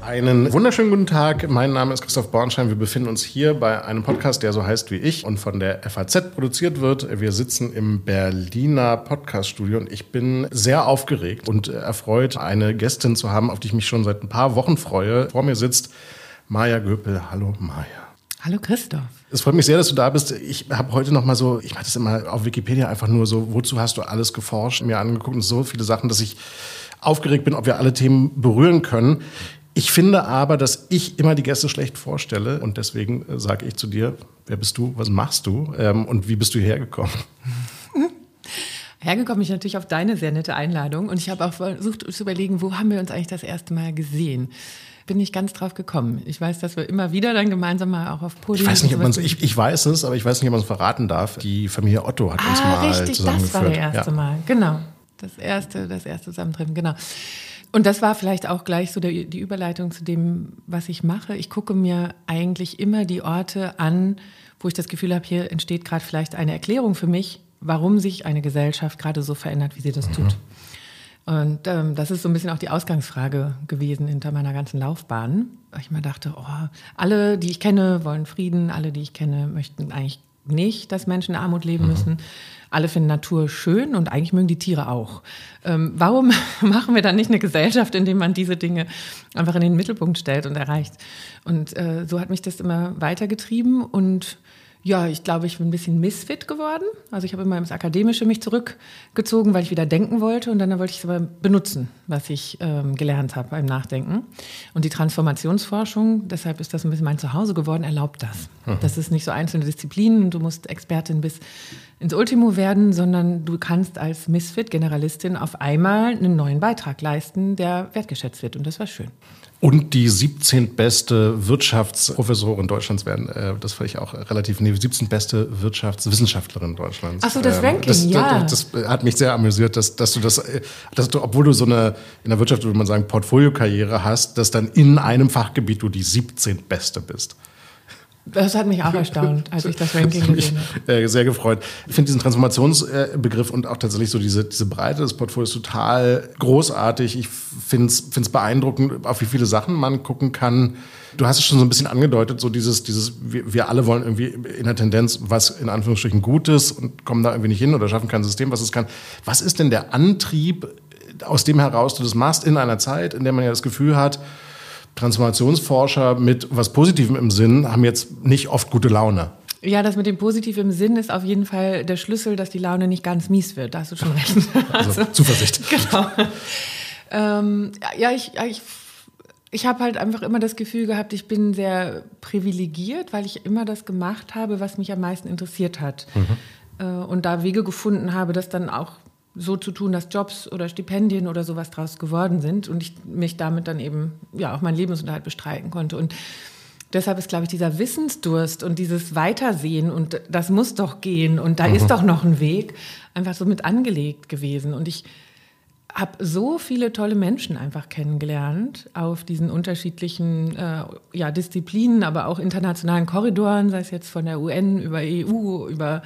Einen wunderschönen guten Tag. Mein Name ist Christoph Bornstein. Wir befinden uns hier bei einem Podcast, der so heißt wie ich und von der FAZ produziert wird. Wir sitzen im Berliner Podcaststudio und ich bin sehr aufgeregt und erfreut, eine Gästin zu haben, auf die ich mich schon seit ein paar Wochen freue. Vor mir sitzt Maja Göpel. Hallo Maja. Hallo Christoph. Es freut mich sehr, dass du da bist. Ich habe heute noch mal so, ich mache das immer auf Wikipedia einfach nur so, wozu hast du alles geforscht, mir angeguckt und so viele Sachen, dass ich aufgeregt bin, ob wir alle Themen berühren können. Ich finde aber, dass ich immer die Gäste schlecht vorstelle und deswegen äh, sage ich zu dir, wer bist du, was machst du ähm, und wie bist du hierher gekommen? Hergekommen ich natürlich auf deine sehr nette Einladung und ich habe auch versucht zu überlegen, wo haben wir uns eigentlich das erste Mal gesehen? Bin ich ganz drauf gekommen. Ich weiß, dass wir immer wieder dann gemeinsam mal auch auf Podium. Ich weiß nicht, ob man ich, ich weiß es, aber ich weiß nicht, ob man es verraten darf. Die Familie Otto hat ah, uns mal richtig, zusammengeführt. Das war der erste ja. Mal, genau. Das erste, das erste Zusammentreffen, genau. Und das war vielleicht auch gleich so der, die Überleitung zu dem, was ich mache. Ich gucke mir eigentlich immer die Orte an, wo ich das Gefühl habe, hier entsteht gerade vielleicht eine Erklärung für mich, warum sich eine Gesellschaft gerade so verändert, wie sie das mhm. tut. Und ähm, das ist so ein bisschen auch die Ausgangsfrage gewesen hinter meiner ganzen Laufbahn. Weil ich mir dachte, oh, alle, die ich kenne, wollen Frieden, alle, die ich kenne, möchten eigentlich nicht, dass Menschen in Armut leben mhm. müssen. Alle finden Natur schön und eigentlich mögen die Tiere auch. Ähm, warum machen wir dann nicht eine Gesellschaft, in der man diese Dinge einfach in den Mittelpunkt stellt und erreicht? Und äh, so hat mich das immer weitergetrieben und ja, ich glaube, ich bin ein bisschen Misfit geworden. Also ich habe immer ins Akademische mich zurückgezogen, weil ich wieder denken wollte und dann wollte ich es aber benutzen, was ich ähm, gelernt habe beim Nachdenken. Und die Transformationsforschung, deshalb ist das ein bisschen mein Zuhause geworden, erlaubt das. Mhm. Das ist nicht so einzelne Disziplinen und du musst Expertin bis ins Ultimo werden, sondern du kannst als Misfit, Generalistin auf einmal einen neuen Beitrag leisten, der wertgeschätzt wird und das war schön und die 17. beste Wirtschaftsprofessorin Deutschlands werden. Äh, das fand ich auch relativ, nee, 17. beste Wirtschaftswissenschaftlerin Deutschlands. Achso, das ähm, Ranking, das, ja. Das, das, hat mich sehr amüsiert, dass, dass du das, dass du, obwohl du so eine, in der Wirtschaft würde man sagen, Portfoliokarriere hast, dass dann in einem Fachgebiet du die 17. beste bist. Das hat mich auch erstaunt, als ich das Ranking das gesehen habe. Äh, sehr gefreut. Ich finde diesen Transformationsbegriff und auch tatsächlich so diese, diese Breite des Portfolios total großartig. Ich finde es beeindruckend, auf wie viele Sachen man gucken kann. Du hast es schon so ein bisschen angedeutet, so dieses, dieses, wir, wir alle wollen irgendwie in der Tendenz was in Anführungsstrichen Gutes und kommen da irgendwie nicht hin oder schaffen kein System, was es kann. Was ist denn der Antrieb, aus dem heraus du das machst in einer Zeit, in der man ja das Gefühl hat, Transformationsforscher mit was Positivem im Sinn haben jetzt nicht oft gute Laune. Ja, das mit dem Positiv im Sinn ist auf jeden Fall der Schlüssel, dass die Laune nicht ganz mies wird. Da hast du schon recht. Also, also Zuversicht. Genau. Ähm, ja, ich, ich, ich habe halt einfach immer das Gefühl gehabt, ich bin sehr privilegiert, weil ich immer das gemacht habe, was mich am meisten interessiert hat. Mhm. Äh, und da Wege gefunden habe, das dann auch so zu tun, dass Jobs oder Stipendien oder sowas draus geworden sind und ich mich damit dann eben ja auch meinen Lebensunterhalt bestreiten konnte. Und deshalb ist, glaube ich, dieser Wissensdurst und dieses Weitersehen und das muss doch gehen und da mhm. ist doch noch ein Weg, einfach so mit angelegt gewesen. Und ich habe so viele tolle Menschen einfach kennengelernt auf diesen unterschiedlichen äh, ja, Disziplinen, aber auch internationalen Korridoren, sei es jetzt von der UN über EU, über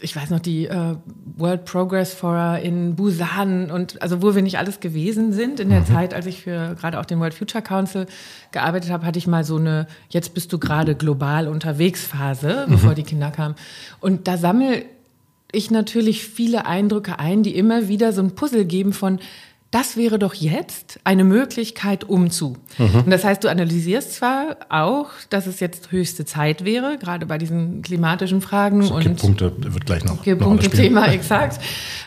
ich weiß noch, die äh, World Progress Forum in Busan und also wo wir nicht alles gewesen sind. In der mhm. Zeit, als ich für gerade auch den World Future Council gearbeitet habe, hatte ich mal so eine Jetzt bist du gerade global unterwegs Phase, mhm. bevor die Kinder kamen. Und da sammle ich natürlich viele Eindrücke ein, die immer wieder so ein Puzzle geben von das wäre doch jetzt eine Möglichkeit, um zu. Mhm. Und das heißt, du analysierst zwar auch, dass es jetzt höchste Zeit wäre, gerade bei diesen klimatischen Fragen so, und Punkte wird gleich noch Punkte Thema exakt.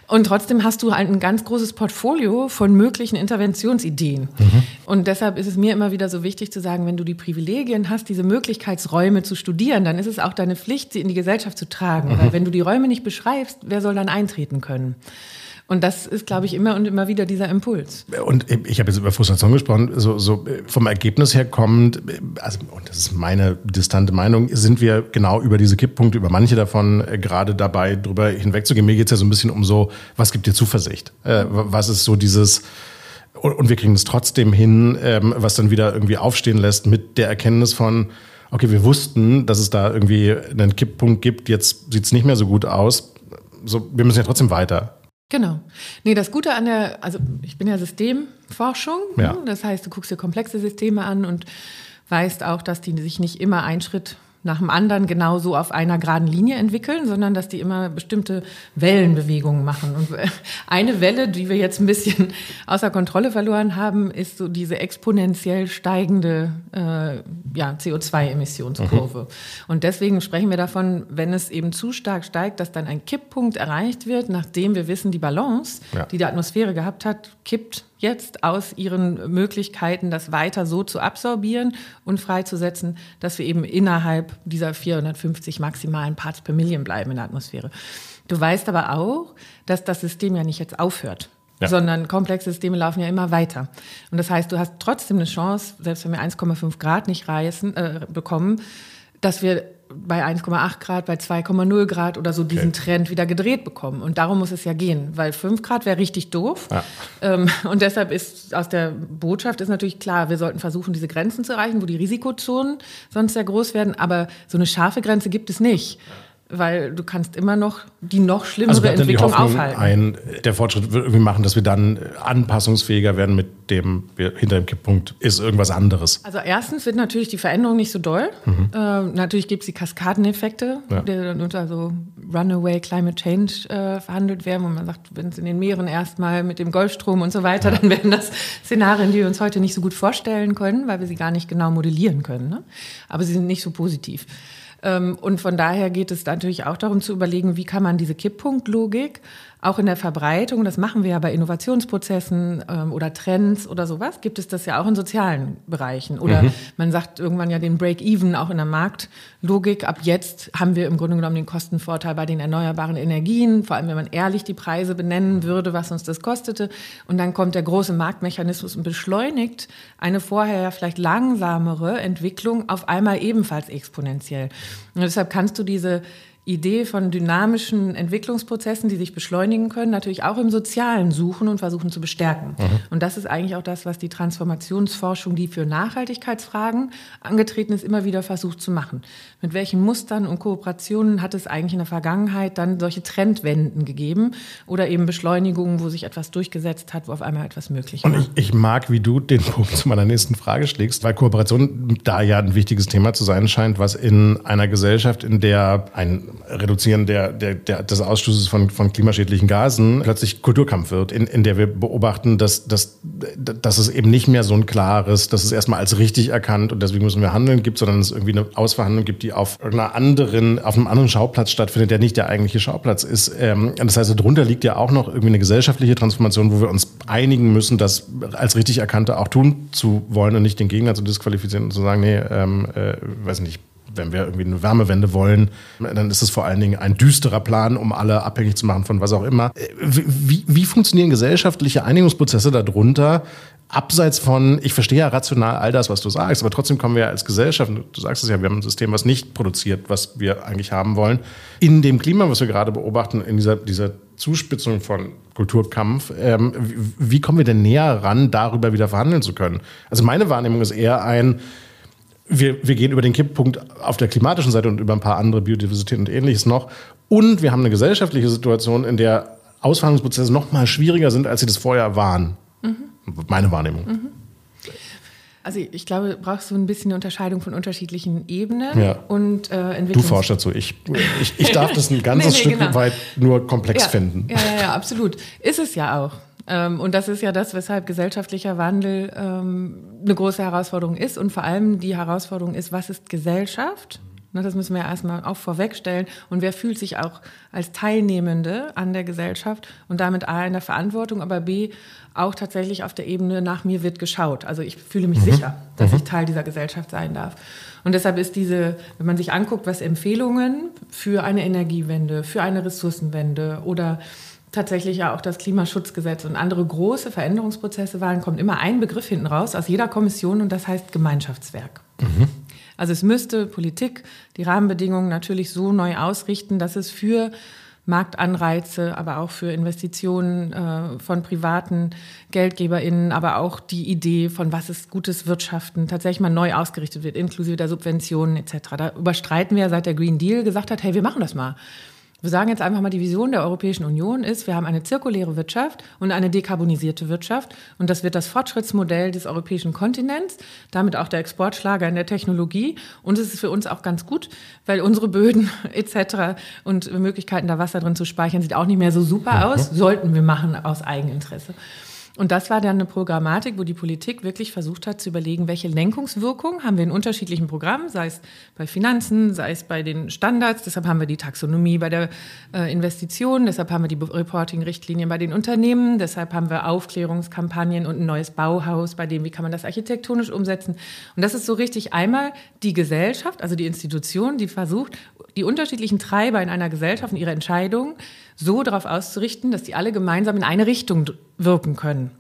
Und trotzdem hast du halt ein ganz großes Portfolio von möglichen Interventionsideen. Mhm. Und deshalb ist es mir immer wieder so wichtig zu sagen, wenn du die Privilegien hast, diese Möglichkeitsräume zu studieren, dann ist es auch deine Pflicht, sie in die Gesellschaft zu tragen. Mhm. Weil wenn du die Räume nicht beschreibst, wer soll dann eintreten können? Und das ist, glaube ich, immer und immer wieder dieser Impuls. Und ich habe jetzt über Frustration gesprochen, so, so vom Ergebnis her kommend, also, und das ist meine distante Meinung, sind wir genau über diese Kipppunkte, über manche davon äh, gerade dabei, drüber hinwegzugehen. Mir geht es ja so ein bisschen um so, was gibt dir Zuversicht? Äh, was ist so dieses, und wir kriegen es trotzdem hin, ähm, was dann wieder irgendwie aufstehen lässt mit der Erkenntnis von, okay, wir wussten, dass es da irgendwie einen Kipppunkt gibt, jetzt sieht es nicht mehr so gut aus. So, wir müssen ja trotzdem weiter. Genau. Nee, das Gute an der, also ich bin ja Systemforschung, ja. Ne? das heißt, du guckst dir komplexe Systeme an und weißt auch, dass die sich nicht immer einen Schritt nach dem anderen genauso auf einer geraden Linie entwickeln, sondern dass die immer bestimmte Wellenbewegungen machen. Und eine Welle, die wir jetzt ein bisschen außer Kontrolle verloren haben, ist so diese exponentiell steigende äh, ja, CO2-Emissionskurve. Mhm. Und deswegen sprechen wir davon, wenn es eben zu stark steigt, dass dann ein Kipppunkt erreicht wird, nachdem wir wissen, die Balance, ja. die die Atmosphäre gehabt hat, kippt jetzt aus ihren Möglichkeiten, das weiter so zu absorbieren und freizusetzen, dass wir eben innerhalb dieser 450 maximalen Parts per Million bleiben in der Atmosphäre. Du weißt aber auch, dass das System ja nicht jetzt aufhört. Ja. sondern komplexe Systeme laufen ja immer weiter. Und das heißt, du hast trotzdem eine Chance, selbst wenn wir 1,5 Grad nicht reißen, äh, bekommen, dass wir bei 1,8 Grad, bei 2,0 Grad oder so diesen okay. Trend wieder gedreht bekommen. Und darum muss es ja gehen, weil 5 Grad wäre richtig doof. Ja. Ähm, und deshalb ist aus der Botschaft ist natürlich klar, wir sollten versuchen, diese Grenzen zu erreichen, wo die Risikozonen sonst sehr groß werden. Aber so eine scharfe Grenze gibt es nicht. Ja weil du kannst immer noch die noch schlimmere also Entwicklung aufhalten. Ein, der Fortschritt wird irgendwie machen, dass wir dann anpassungsfähiger werden mit dem, hinter dem Kipppunkt ist irgendwas anderes. Also erstens wird natürlich die Veränderung nicht so doll. Mhm. Äh, natürlich gibt es die Kaskadeneffekte, ja. die dann unter so Runaway Climate Change äh, verhandelt werden, wo man sagt, wenn es in den Meeren erstmal mit dem Golfstrom und so weiter, ja. dann werden das Szenarien, die wir uns heute nicht so gut vorstellen können, weil wir sie gar nicht genau modellieren können. Ne? Aber sie sind nicht so positiv. Ähm, und von daher geht es natürlich auch darum zu überlegen, wie kann man diese Kipppunktlogik auch in der Verbreitung, das machen wir ja bei Innovationsprozessen ähm, oder Trends oder sowas, gibt es das ja auch in sozialen Bereichen. Oder mhm. man sagt irgendwann ja den Break-Even auch in der Marktlogik. Ab jetzt haben wir im Grunde genommen den Kostenvorteil bei den erneuerbaren Energien, vor allem wenn man ehrlich die Preise benennen würde, was uns das kostete. Und dann kommt der große Marktmechanismus und beschleunigt eine vorher vielleicht langsamere Entwicklung auf einmal ebenfalls exponentiell. Und deshalb kannst du diese Idee von dynamischen Entwicklungsprozessen, die sich beschleunigen können, natürlich auch im Sozialen suchen und versuchen zu bestärken. Mhm. Und das ist eigentlich auch das, was die Transformationsforschung, die für Nachhaltigkeitsfragen angetreten ist, immer wieder versucht zu machen. Mit welchen Mustern und Kooperationen hat es eigentlich in der Vergangenheit dann solche Trendwenden gegeben oder eben Beschleunigungen, wo sich etwas durchgesetzt hat, wo auf einmal etwas möglich war? Und ich, ich mag, wie du den Punkt zu meiner nächsten Frage schlägst, weil Kooperation da ja ein wichtiges Thema zu sein scheint, was in einer Gesellschaft, in der ein Reduzieren der, der, der, des Ausstoßes von, von klimaschädlichen Gasen plötzlich Kulturkampf wird, in, in der wir beobachten, dass, dass, dass es eben nicht mehr so ein klares, dass es erstmal als richtig erkannt und deswegen müssen wir handeln gibt, sondern es irgendwie eine Ausverhandlung gibt, die auf einer anderen, auf einem anderen Schauplatz stattfindet, der nicht der eigentliche Schauplatz ist. Ähm, das heißt, darunter liegt ja auch noch irgendwie eine gesellschaftliche Transformation, wo wir uns einigen müssen, das als richtig erkannte auch tun zu wollen und nicht den Gegner zu disqualifizieren und zu sagen, nee, ähm, äh, weiß nicht, wenn wir irgendwie eine Wärmewende wollen, dann ist es vor allen Dingen ein düsterer Plan, um alle abhängig zu machen von was auch immer. Wie, wie funktionieren gesellschaftliche Einigungsprozesse darunter? Abseits von, ich verstehe ja rational all das, was du sagst, aber trotzdem kommen wir als Gesellschaft, du sagst es ja, wir haben ein System, was nicht produziert, was wir eigentlich haben wollen. In dem Klima, was wir gerade beobachten, in dieser, dieser Zuspitzung von Kulturkampf, ähm, wie, wie kommen wir denn näher ran, darüber wieder verhandeln zu können? Also meine Wahrnehmung ist eher ein, wir, wir gehen über den Kipppunkt auf der klimatischen Seite und über ein paar andere Biodiversität und ähnliches noch. Und wir haben eine gesellschaftliche Situation, in der Ausverhandlungsprozesse noch mal schwieriger sind, als sie das vorher waren. Mhm. Meine Wahrnehmung. Mhm. Also ich glaube, du brauchst so ein bisschen eine Unterscheidung von unterschiedlichen Ebenen ja. und äh, Du forschst dazu. Ich, ich, ich darf das ein ganzes nee, nee, Stück genau. weit nur komplex ja, finden. Ja, ja, ja, absolut. Ist es ja auch. Ähm, und das ist ja das, weshalb gesellschaftlicher Wandel ähm, eine große Herausforderung ist. Und vor allem die Herausforderung ist, was ist Gesellschaft? Das müssen wir ja erstmal auch vorwegstellen. Und wer fühlt sich auch als Teilnehmende an der Gesellschaft und damit A in der Verantwortung, aber B auch tatsächlich auf der Ebene nach mir wird geschaut. Also ich fühle mich mhm. sicher, dass mhm. ich Teil dieser Gesellschaft sein darf. Und deshalb ist diese, wenn man sich anguckt, was Empfehlungen für eine Energiewende, für eine Ressourcenwende oder tatsächlich ja auch das Klimaschutzgesetz und andere große Veränderungsprozesse waren, kommt immer ein Begriff hinten raus aus jeder Kommission und das heißt Gemeinschaftswerk. Mhm. Also es müsste Politik die Rahmenbedingungen natürlich so neu ausrichten, dass es für Marktanreize, aber auch für Investitionen äh, von privaten GeldgeberInnen, aber auch die Idee von was ist gutes Wirtschaften tatsächlich mal neu ausgerichtet wird, inklusive der Subventionen etc. Da überstreiten wir, seit der Green Deal gesagt hat, hey, wir machen das mal. Wir sagen jetzt einfach mal, die Vision der Europäischen Union ist, wir haben eine zirkuläre Wirtschaft und eine dekarbonisierte Wirtschaft. Und das wird das Fortschrittsmodell des europäischen Kontinents, damit auch der Exportschlager in der Technologie. Und es ist für uns auch ganz gut, weil unsere Böden etc. und Möglichkeiten, da Wasser drin zu speichern, sieht auch nicht mehr so super aus. Sollten wir machen aus Eigeninteresse. Und das war dann eine Programmatik, wo die Politik wirklich versucht hat zu überlegen, welche Lenkungswirkung haben wir in unterschiedlichen Programmen, sei es bei Finanzen, sei es bei den Standards. Deshalb haben wir die Taxonomie bei der äh, Investition, deshalb haben wir die Reporting-Richtlinien bei den Unternehmen, deshalb haben wir Aufklärungskampagnen und ein neues Bauhaus, bei dem, wie kann man das architektonisch umsetzen. Und das ist so richtig einmal die Gesellschaft, also die Institution, die versucht, die unterschiedlichen Treiber in einer Gesellschaft und ihre Entscheidungen so darauf auszurichten, dass die alle gemeinsam in eine Richtung wirken können.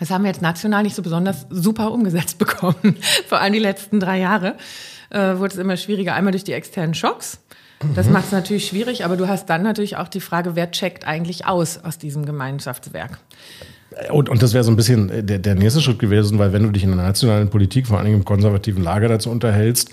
Das haben wir jetzt national nicht so besonders super umgesetzt bekommen. Vor allem die letzten drei Jahre äh, wurde es immer schwieriger, einmal durch die externen Schocks. Das macht es natürlich schwierig, aber du hast dann natürlich auch die Frage, wer checkt eigentlich aus aus diesem Gemeinschaftswerk? Und, und das wäre so ein bisschen der, der nächste Schritt gewesen, weil wenn du dich in der nationalen Politik, vor allem im konservativen Lager dazu unterhältst,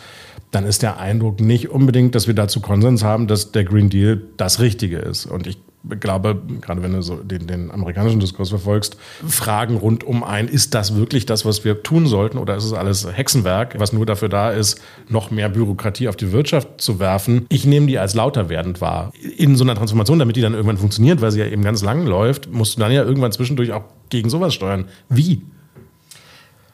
dann ist der Eindruck nicht unbedingt, dass wir dazu Konsens haben, dass der Green Deal das Richtige ist. Und ich glaube, gerade wenn du so den, den amerikanischen Diskurs verfolgst, Fragen rund um ein, ist das wirklich das, was wir tun sollten oder ist es alles Hexenwerk, was nur dafür da ist, noch mehr Bürokratie auf die Wirtschaft zu werfen? Ich nehme die als lauter werdend wahr. In so einer Transformation, damit die dann irgendwann funktioniert, weil sie ja eben ganz lang läuft, musst du dann ja irgendwann zwischendurch auch gegen sowas steuern. Wie?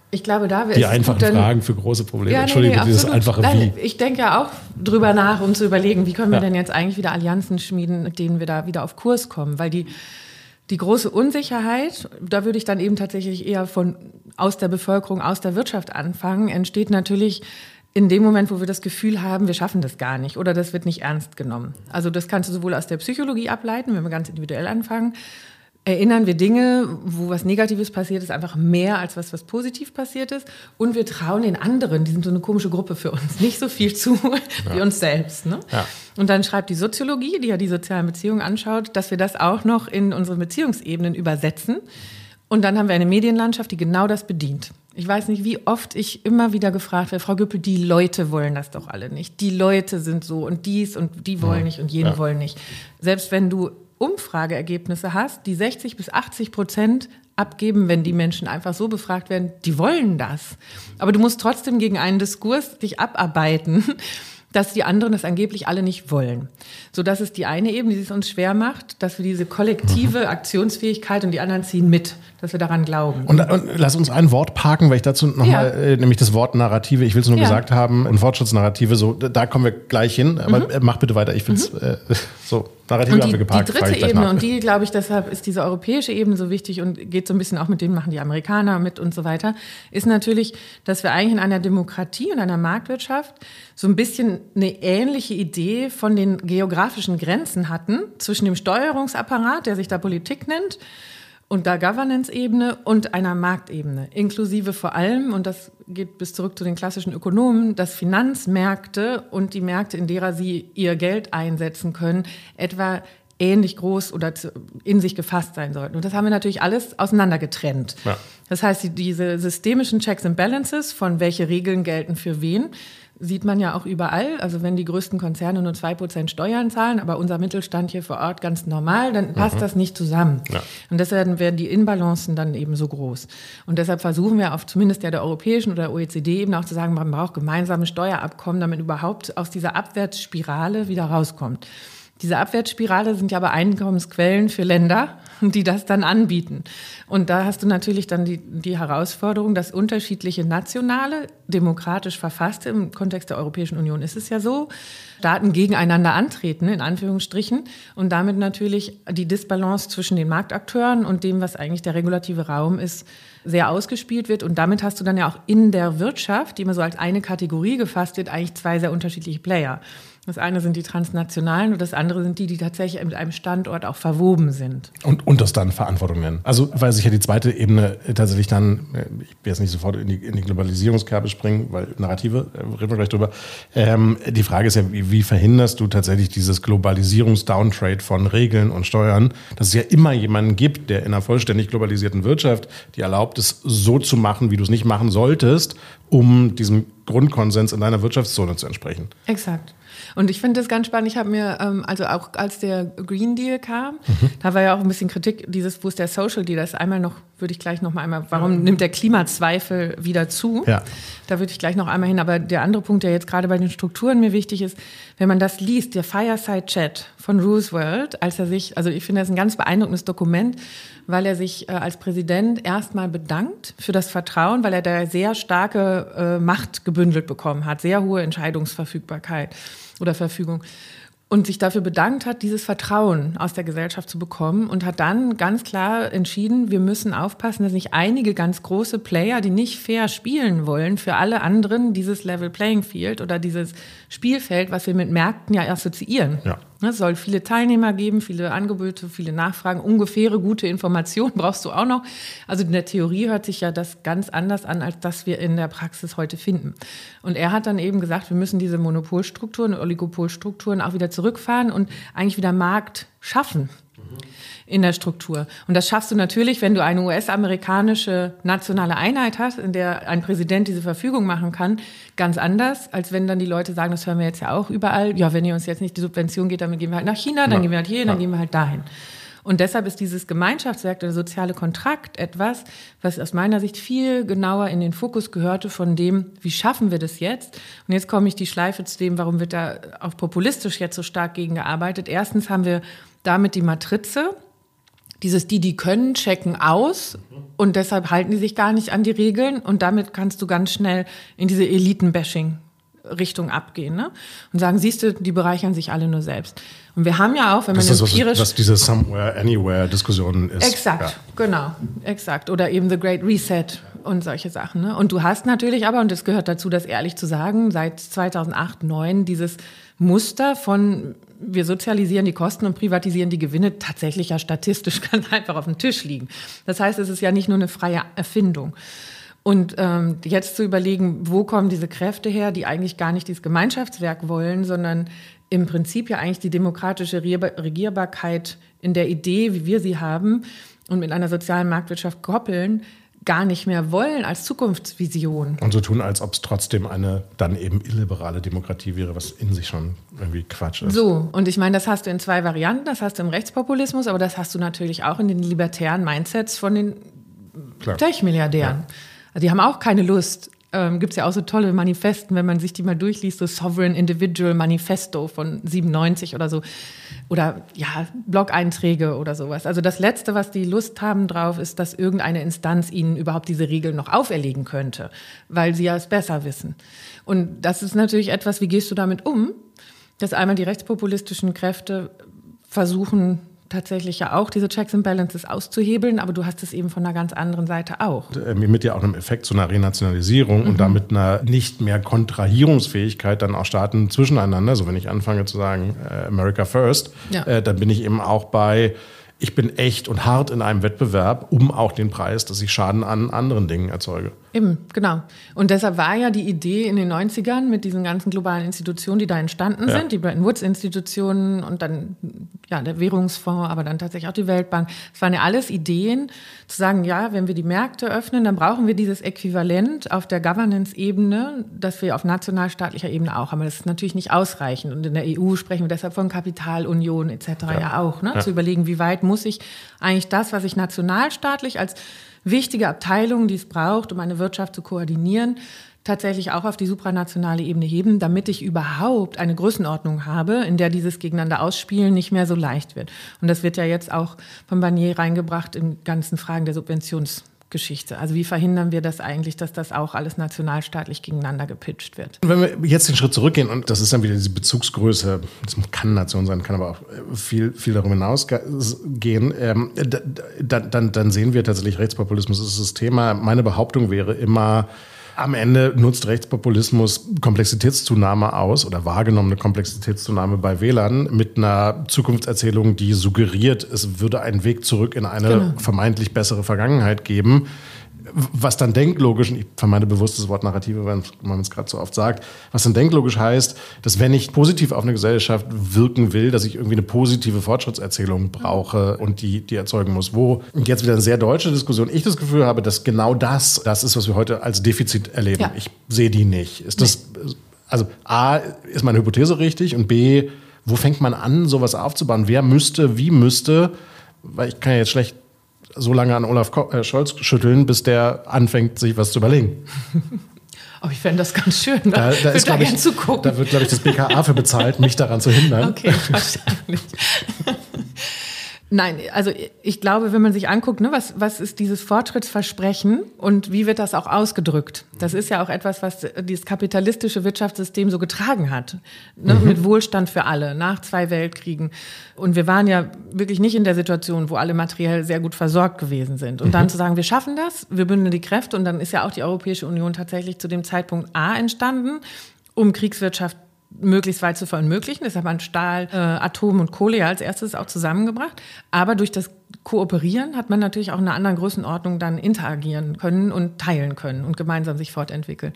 Ich glaube, da Die einfachen gut, Fragen für große Probleme. Ja, Entschuldigung, nee, nee, dieses einfache Wie. Ich denke ja auch drüber nach, um zu überlegen, wie können wir ja. denn jetzt eigentlich wieder Allianzen schmieden, mit denen wir da wieder auf Kurs kommen. Weil die, die große Unsicherheit, da würde ich dann eben tatsächlich eher von aus der Bevölkerung, aus der Wirtschaft anfangen, entsteht natürlich in dem Moment, wo wir das Gefühl haben, wir schaffen das gar nicht oder das wird nicht ernst genommen. Also das kannst du sowohl aus der Psychologie ableiten, wenn wir ganz individuell anfangen, erinnern wir Dinge, wo was Negatives passiert ist, einfach mehr als was, was positiv passiert ist. Und wir trauen den anderen, die sind so eine komische Gruppe für uns, nicht so viel zu ja. wie uns selbst. Ne? Ja. Und dann schreibt die Soziologie, die ja die sozialen Beziehungen anschaut, dass wir das auch noch in unsere Beziehungsebenen übersetzen. Und dann haben wir eine Medienlandschaft, die genau das bedient. Ich weiß nicht, wie oft ich immer wieder gefragt werde, Frau Güppel, die Leute wollen das doch alle nicht. Die Leute sind so und dies und die wollen nicht und jene ja. wollen nicht. Selbst wenn du Umfrageergebnisse hast, die 60 bis 80 Prozent abgeben, wenn die Menschen einfach so befragt werden, die wollen das. Aber du musst trotzdem gegen einen Diskurs dich abarbeiten, dass die anderen das angeblich alle nicht wollen. So, das ist die eine Ebene, die es uns schwer macht, dass wir diese kollektive mhm. Aktionsfähigkeit und die anderen ziehen mit, dass wir daran glauben. Und, und lass uns ein Wort parken, weil ich dazu nochmal, ja. äh, nämlich das Wort Narrative, ich will es nur ja. gesagt haben, und Fortschrittsnarrative, so, da kommen wir gleich hin, aber mhm. mach bitte weiter, ich finde es mhm. äh, so. Narrative und die, haben wir geparkt. Die dritte Ebene, und die, glaube ich, deshalb ist diese europäische Ebene so wichtig und geht so ein bisschen auch mit dem, machen die Amerikaner mit und so weiter, ist natürlich, dass wir eigentlich in einer Demokratie und einer Marktwirtschaft so ein bisschen eine ähnliche Idee von den geografischen Grenzen hatten zwischen dem Steuerungsapparat, der sich da Politik nennt, und der Governance-Ebene und einer Marktebene, inklusive vor allem, und das geht bis zurück zu den klassischen Ökonomen, dass Finanzmärkte und die Märkte, in derer sie ihr Geld einsetzen können, etwa ähnlich groß oder in sich gefasst sein sollten. Und das haben wir natürlich alles auseinander getrennt. Ja. Das heißt, diese systemischen Checks and Balances, von welche Regeln gelten für wen, sieht man ja auch überall. Also wenn die größten Konzerne nur zwei Prozent Steuern zahlen, aber unser Mittelstand hier vor Ort ganz normal, dann passt mhm. das nicht zusammen. Ja. Und deshalb werden die Inbalancen dann eben so groß. Und deshalb versuchen wir auf zumindest der, der europäischen oder OECD-Ebene auch zu sagen, man braucht gemeinsame Steuerabkommen, damit überhaupt aus dieser Abwärtsspirale wieder rauskommt. Diese Abwärtsspirale sind ja aber Einkommensquellen für Länder, die das dann anbieten. Und da hast du natürlich dann die, die Herausforderung, dass unterschiedliche nationale, demokratisch verfasste, im Kontext der Europäischen Union ist es ja so, Staaten gegeneinander antreten, in Anführungsstrichen, und damit natürlich die Disbalance zwischen den Marktakteuren und dem, was eigentlich der regulative Raum ist, sehr ausgespielt wird. Und damit hast du dann ja auch in der Wirtschaft, die immer so als eine Kategorie gefasst wird, eigentlich zwei sehr unterschiedliche Player. Das eine sind die transnationalen und das andere sind die, die tatsächlich mit einem Standort auch verwoben sind. Und, und das dann Verantwortung nennen. Also, weil sich ja die zweite Ebene tatsächlich dann, äh, ich will jetzt nicht sofort in die, in die Globalisierungskerbe springen, weil Narrative, äh, reden wir gleich drüber. Ähm, die Frage ist ja, wie, wie verhinderst du tatsächlich dieses Globalisierungsdowntrade von Regeln und Steuern, dass es ja immer jemanden gibt, der in einer vollständig globalisierten Wirtschaft die erlaubt es, so zu machen, wie du es nicht machen solltest, um diesem Grundkonsens in deiner Wirtschaftszone zu entsprechen. Exakt. Und ich finde das ganz spannend. Ich habe mir, ähm, also auch als der Green Deal kam, mhm. da war ja auch ein bisschen Kritik, dieses, wo ist der Social Deal? Das einmal noch, würde ich gleich noch mal einmal, warum ja. nimmt der Klimazweifel wieder zu? Ja. Da würde ich gleich noch einmal hin. Aber der andere Punkt, der jetzt gerade bei den Strukturen mir wichtig ist, wenn man das liest, der Fireside Chat von Roosevelt, als er sich, also ich finde das ein ganz beeindruckendes Dokument, weil er sich äh, als Präsident erstmal bedankt für das Vertrauen, weil er da sehr starke äh, Macht gebündelt bekommen hat, sehr hohe Entscheidungsverfügbarkeit oder Verfügung und sich dafür bedankt hat, dieses Vertrauen aus der Gesellschaft zu bekommen und hat dann ganz klar entschieden, wir müssen aufpassen, dass nicht einige ganz große Player, die nicht fair spielen wollen, für alle anderen dieses Level Playing Field oder dieses Spielfeld, was wir mit Märkten ja assoziieren. Ja. Es soll viele Teilnehmer geben, viele Angebote, viele Nachfragen, ungefähre gute Informationen brauchst du auch noch. Also in der Theorie hört sich ja das ganz anders an, als das wir in der Praxis heute finden. Und er hat dann eben gesagt, wir müssen diese Monopolstrukturen, Oligopolstrukturen auch wieder zurückfahren und eigentlich wieder Markt schaffen in der Struktur. Und das schaffst du natürlich, wenn du eine US-amerikanische nationale Einheit hast, in der ein Präsident diese Verfügung machen kann, ganz anders, als wenn dann die Leute sagen, das hören wir jetzt ja auch überall, ja, wenn ihr uns jetzt nicht die Subvention geht, dann gehen wir halt nach China, dann ja. gehen wir halt hier, dann ja. gehen wir halt dahin. Und deshalb ist dieses Gemeinschaftswerk, der soziale Kontrakt, etwas, was aus meiner Sicht viel genauer in den Fokus gehörte von dem, wie schaffen wir das jetzt? Und jetzt komme ich die Schleife zu dem, warum wird da auch populistisch jetzt so stark gegen gearbeitet. Erstens haben wir damit die Matrize, dieses die, die können, checken aus und deshalb halten die sich gar nicht an die Regeln und damit kannst du ganz schnell in diese Elitenbashing Richtung abgehen ne? und sagen, siehst du, die bereichern sich alle nur selbst. Und wir haben ja auch, wenn man das ist empirisch... Was, was diese Somewhere-Anywhere-Diskussion ist. Exakt, ja. genau, exakt. Oder eben The Great Reset und solche Sachen. Ne? Und du hast natürlich aber, und es gehört dazu, das ehrlich zu sagen, seit 2008, 2009 dieses Muster von wir sozialisieren die Kosten und privatisieren die Gewinne tatsächlich ja statistisch ganz einfach auf dem Tisch liegen. Das heißt, es ist ja nicht nur eine freie Erfindung. Und ähm, jetzt zu überlegen, wo kommen diese Kräfte her, die eigentlich gar nicht dieses Gemeinschaftswerk wollen, sondern im Prinzip ja eigentlich die demokratische Regierbarkeit in der Idee, wie wir sie haben und mit einer sozialen Marktwirtschaft koppeln, gar nicht mehr wollen als Zukunftsvision. Und so tun, als ob es trotzdem eine dann eben illiberale Demokratie wäre, was in sich schon irgendwie Quatsch ist. So, und ich meine, das hast du in zwei Varianten. Das hast du im Rechtspopulismus, aber das hast du natürlich auch in den libertären Mindsets von den Tech-Milliardären. Ja. Also die haben auch keine Lust, ähm, gibt es ja auch so tolle Manifesten, wenn man sich die mal durchliest, so Sovereign Individual Manifesto von 97 oder so. Oder ja, Blog-Einträge oder sowas. Also das Letzte, was die Lust haben drauf, ist, dass irgendeine Instanz ihnen überhaupt diese Regeln noch auferlegen könnte, weil sie ja es besser wissen. Und das ist natürlich etwas, wie gehst du damit um, dass einmal die rechtspopulistischen Kräfte versuchen, tatsächlich ja auch diese Checks and Balances auszuhebeln, aber du hast es eben von einer ganz anderen Seite auch. Äh, mit ja auch einem Effekt zu einer Renationalisierung mhm. und damit einer nicht mehr Kontrahierungsfähigkeit dann auch Staaten zwischeneinander. So wenn ich anfange zu sagen äh, America First, ja. äh, dann bin ich eben auch bei ich bin echt und hart in einem Wettbewerb um auch den Preis, dass ich Schaden an anderen Dingen erzeuge. Eben, genau. Und deshalb war ja die Idee in den 90ern mit diesen ganzen globalen Institutionen, die da entstanden ja. sind, die Bretton Woods-Institutionen und dann ja, der Währungsfonds, aber dann tatsächlich auch die Weltbank. Es waren ja alles Ideen, zu sagen, ja, wenn wir die Märkte öffnen, dann brauchen wir dieses Äquivalent auf der Governance-Ebene, das wir auf nationalstaatlicher Ebene auch haben. Das ist natürlich nicht ausreichend. Und in der EU sprechen wir deshalb von Kapitalunion etc. ja, ja auch, ne? Ja. zu überlegen, wie weit muss ich eigentlich das, was ich nationalstaatlich als wichtige Abteilung, die es braucht, um eine Wirtschaft zu koordinieren, tatsächlich auch auf die supranationale Ebene heben, damit ich überhaupt eine Größenordnung habe, in der dieses Gegeneinander ausspielen nicht mehr so leicht wird. Und das wird ja jetzt auch von Barnier reingebracht in ganzen Fragen der Subventions Geschichte. Also wie verhindern wir das eigentlich, dass das auch alles nationalstaatlich gegeneinander gepitcht wird? Wenn wir jetzt den Schritt zurückgehen und das ist dann wieder diese Bezugsgröße, das kann Nation sein, kann aber auch viel, viel darüber hinausgehen, ähm, dann, dann, dann sehen wir tatsächlich Rechtspopulismus ist das Thema. Meine Behauptung wäre immer, am Ende nutzt Rechtspopulismus Komplexitätszunahme aus oder wahrgenommene Komplexitätszunahme bei Wählern mit einer Zukunftserzählung, die suggeriert, es würde einen Weg zurück in eine genau. vermeintlich bessere Vergangenheit geben was dann denklogisch, und ich vermeide bewusst das Wort Narrative, weil man es gerade so oft sagt, was dann denklogisch heißt, dass wenn ich positiv auf eine Gesellschaft wirken will, dass ich irgendwie eine positive Fortschrittserzählung brauche und die, die erzeugen muss. Wo und jetzt wieder eine sehr deutsche Diskussion, ich das Gefühl habe, dass genau das, das ist, was wir heute als Defizit erleben. Ja. Ich sehe die nicht. Ist das, also A, ist meine Hypothese richtig und B, wo fängt man an, sowas aufzubauen? Wer müsste, wie müsste, weil ich kann ja jetzt schlecht so lange an Olaf äh, Scholz schütteln, bis der anfängt, sich was zu überlegen. Aber ich fände das ganz schön. Ne? Da, da, ist, da, ich, da wird, glaube ich, das BKA für bezahlt, mich daran zu hindern. Okay, wahrscheinlich. Nein, also ich glaube, wenn man sich anguckt, ne, was, was ist dieses Fortschrittsversprechen und wie wird das auch ausgedrückt? Das ist ja auch etwas, was dieses kapitalistische Wirtschaftssystem so getragen hat, ne, mhm. mit Wohlstand für alle nach zwei Weltkriegen. Und wir waren ja wirklich nicht in der Situation, wo alle materiell sehr gut versorgt gewesen sind. Und mhm. dann zu sagen, wir schaffen das, wir bündeln die Kräfte und dann ist ja auch die Europäische Union tatsächlich zu dem Zeitpunkt A entstanden, um Kriegswirtschaft möglichst weit zu verunmöglichen. Deshalb hat man Stahl, äh, Atom und Kohle ja als erstes auch zusammengebracht. Aber durch das Kooperieren hat man natürlich auch in einer anderen Größenordnung dann interagieren können und teilen können und gemeinsam sich fortentwickeln.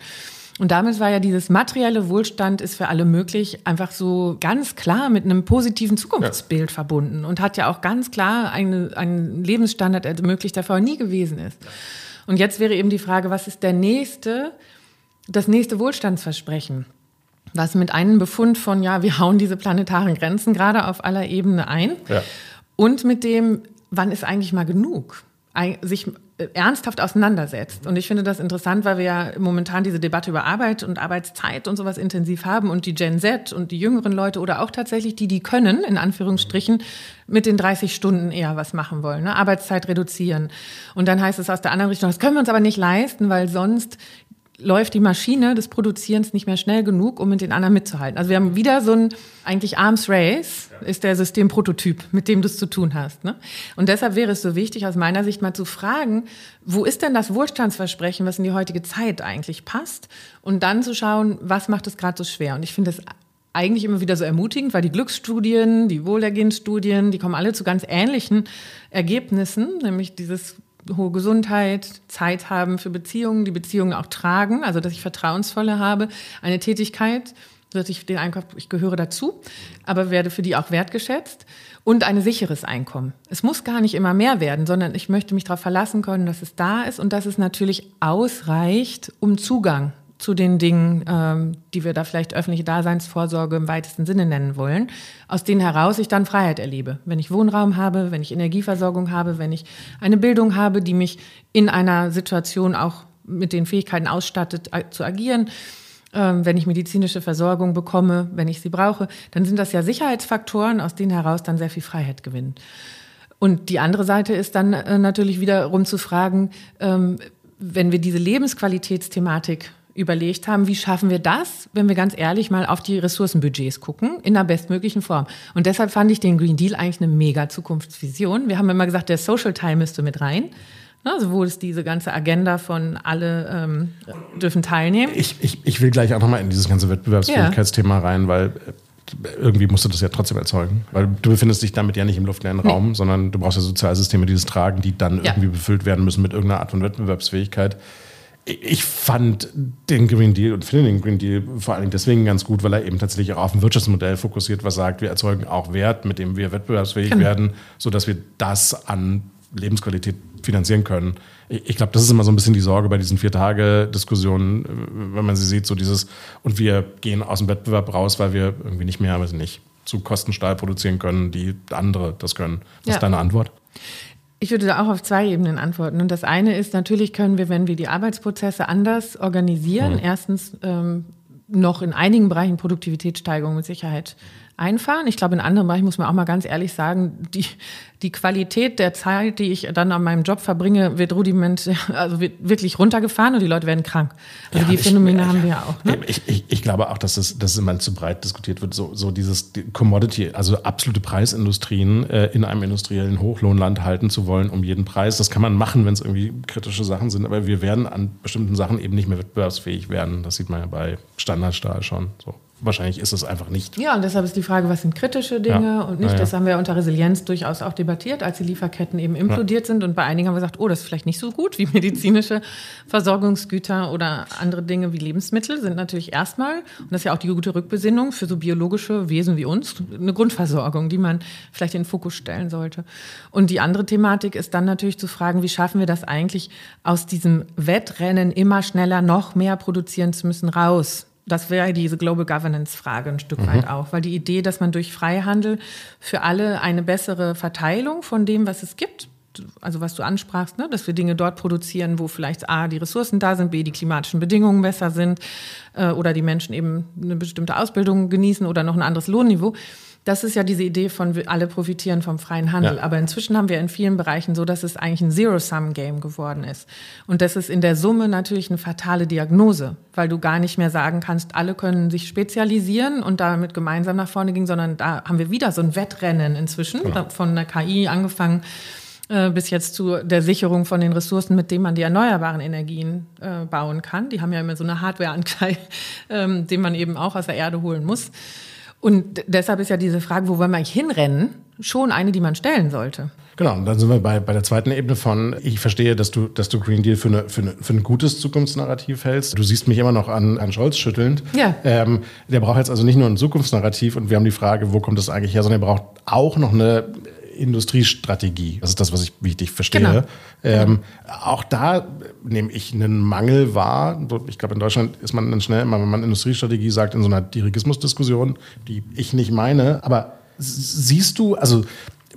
Und damit war ja dieses materielle Wohlstand ist für alle möglich, einfach so ganz klar mit einem positiven Zukunftsbild ja. verbunden und hat ja auch ganz klar eine, einen Lebensstandard ermöglicht, der vorher nie gewesen ist. Und jetzt wäre eben die Frage, was ist der nächste, das nächste Wohlstandsversprechen? Was mit einem Befund von, ja, wir hauen diese planetaren Grenzen gerade auf aller Ebene ein ja. und mit dem, wann ist eigentlich mal genug, sich äh, ernsthaft auseinandersetzt. Und ich finde das interessant, weil wir ja momentan diese Debatte über Arbeit und Arbeitszeit und sowas intensiv haben und die Gen Z und die jüngeren Leute oder auch tatsächlich die, die können, in Anführungsstrichen, mit den 30 Stunden eher was machen wollen, ne? Arbeitszeit reduzieren. Und dann heißt es aus der anderen Richtung, das können wir uns aber nicht leisten, weil sonst läuft die Maschine des Produzierens nicht mehr schnell genug, um mit den anderen mitzuhalten. Also wir haben wieder so ein, eigentlich Arms Race ist der Systemprototyp, mit dem du es zu tun hast. Ne? Und deshalb wäre es so wichtig, aus meiner Sicht mal zu fragen, wo ist denn das Wohlstandsversprechen, was in die heutige Zeit eigentlich passt? Und dann zu schauen, was macht es gerade so schwer? Und ich finde es eigentlich immer wieder so ermutigend, weil die Glücksstudien, die Wohlergehensstudien, die kommen alle zu ganz ähnlichen Ergebnissen, nämlich dieses hohe Gesundheit, Zeit haben für Beziehungen, die Beziehungen auch tragen, also dass ich vertrauensvolle habe, eine Tätigkeit, dass ich den Einkauf, ich gehöre dazu, aber werde für die auch wertgeschätzt und ein sicheres Einkommen. Es muss gar nicht immer mehr werden, sondern ich möchte mich darauf verlassen können, dass es da ist und dass es natürlich ausreicht, um Zugang zu den Dingen, ähm, die wir da vielleicht öffentliche Daseinsvorsorge im weitesten Sinne nennen wollen, aus denen heraus ich dann Freiheit erlebe. Wenn ich Wohnraum habe, wenn ich Energieversorgung habe, wenn ich eine Bildung habe, die mich in einer Situation auch mit den Fähigkeiten ausstattet, zu agieren, ähm, wenn ich medizinische Versorgung bekomme, wenn ich sie brauche, dann sind das ja Sicherheitsfaktoren, aus denen heraus dann sehr viel Freiheit gewinnen. Und die andere Seite ist dann äh, natürlich wiederum zu fragen, ähm, wenn wir diese Lebensqualitätsthematik überlegt haben, wie schaffen wir das, wenn wir ganz ehrlich mal auf die Ressourcenbudgets gucken, in der bestmöglichen Form. Und deshalb fand ich den Green Deal eigentlich eine mega Zukunftsvision. Wir haben immer gesagt, der Social Time müsste mit rein. Also wo ist diese ganze Agenda von alle ähm, dürfen teilnehmen? Ich, ich, ich will gleich auch nochmal in dieses ganze Wettbewerbsfähigkeitsthema ja. rein, weil äh, irgendwie musst du das ja trotzdem erzeugen. Weil du befindest dich damit ja nicht im luftleeren nee. Raum, sondern du brauchst ja Sozialsysteme, die das tragen, die dann ja. irgendwie befüllt werden müssen mit irgendeiner Art von Wettbewerbsfähigkeit ich fand den Green Deal und finde den Green Deal vor allen Dingen deswegen ganz gut, weil er eben tatsächlich auch auf ein Wirtschaftsmodell fokussiert, was sagt, wir erzeugen auch Wert, mit dem wir wettbewerbsfähig genau. werden, sodass wir das an Lebensqualität finanzieren können. Ich glaube, das ist immer so ein bisschen die Sorge bei diesen Vier-Tage-Diskussionen, wenn man sie sieht, so dieses, und wir gehen aus dem Wettbewerb raus, weil wir irgendwie nicht mehr, weiß nicht, zu Kostenstahl produzieren können, die andere das können. Was ja. ist deine Antwort? Ich würde da auch auf zwei Ebenen antworten. Und das eine ist, natürlich können wir, wenn wir die Arbeitsprozesse anders organisieren, mhm. erstens ähm, noch in einigen Bereichen Produktivitätssteigerung mit Sicherheit einfahren. Ich glaube, in anderen Bereichen muss man auch mal ganz ehrlich sagen, die, die Qualität der Zeit, die ich dann an meinem Job verbringe, wird rudiment, also wird wirklich runtergefahren und die Leute werden krank. Also ja, die Phänomene ich, haben wir ja auch. Ne? Ich, ich, ich glaube auch, dass es, dass es immer zu breit diskutiert wird, so, so dieses Commodity, also absolute Preisindustrien äh, in einem industriellen Hochlohnland halten zu wollen um jeden Preis. Das kann man machen, wenn es irgendwie kritische Sachen sind, aber wir werden an bestimmten Sachen eben nicht mehr wettbewerbsfähig werden. Das sieht man ja bei Standardstahl schon so wahrscheinlich ist es einfach nicht. Ja, und deshalb ist die Frage, was sind kritische Dinge ja. und nicht. Ja. Das haben wir unter Resilienz durchaus auch debattiert, als die Lieferketten eben implodiert sind. Und bei einigen haben wir gesagt, oh, das ist vielleicht nicht so gut wie medizinische Versorgungsgüter oder andere Dinge wie Lebensmittel sind natürlich erstmal, und das ist ja auch die gute Rückbesinnung für so biologische Wesen wie uns, eine Grundversorgung, die man vielleicht in den Fokus stellen sollte. Und die andere Thematik ist dann natürlich zu fragen, wie schaffen wir das eigentlich aus diesem Wettrennen immer schneller noch mehr produzieren zu müssen raus? Das wäre diese Global Governance-Frage ein Stück mhm. weit auch, weil die Idee, dass man durch Freihandel für alle eine bessere Verteilung von dem, was es gibt, also was du ansprachst, ne, dass wir Dinge dort produzieren, wo vielleicht A, die Ressourcen da sind, B, die klimatischen Bedingungen besser sind äh, oder die Menschen eben eine bestimmte Ausbildung genießen oder noch ein anderes Lohnniveau. Das ist ja diese Idee von alle profitieren vom freien Handel. Ja. Aber inzwischen haben wir in vielen Bereichen so, dass es eigentlich ein Zero-Sum-Game geworden ist. Und das ist in der Summe natürlich eine fatale Diagnose, weil du gar nicht mehr sagen kannst, alle können sich spezialisieren und damit gemeinsam nach vorne gehen, sondern da haben wir wieder so ein Wettrennen inzwischen, genau. von der KI angefangen äh, bis jetzt zu der Sicherung von den Ressourcen, mit denen man die erneuerbaren Energien äh, bauen kann. Die haben ja immer so eine Hardwareanteil, ähm, den man eben auch aus der Erde holen muss. Und deshalb ist ja diese Frage, wo wollen wir eigentlich hinrennen, schon eine, die man stellen sollte. Genau, und dann sind wir bei, bei der zweiten Ebene von, ich verstehe, dass du, dass du Green Deal für, eine, für, eine, für ein gutes Zukunftsnarrativ hältst. Du siehst mich immer noch an, an Scholz schüttelnd. Ja. Ähm, der braucht jetzt also nicht nur ein Zukunftsnarrativ und wir haben die Frage, wo kommt das eigentlich her, sondern er braucht auch noch eine Industriestrategie. Das ist das, was ich wichtig verstehe. Genau. Ähm, auch da nehme ich einen Mangel wahr. Ich glaube, in Deutschland ist man dann schnell immer, wenn man Industriestrategie sagt, in so einer Dirigismusdiskussion, die ich nicht meine. Aber siehst du, also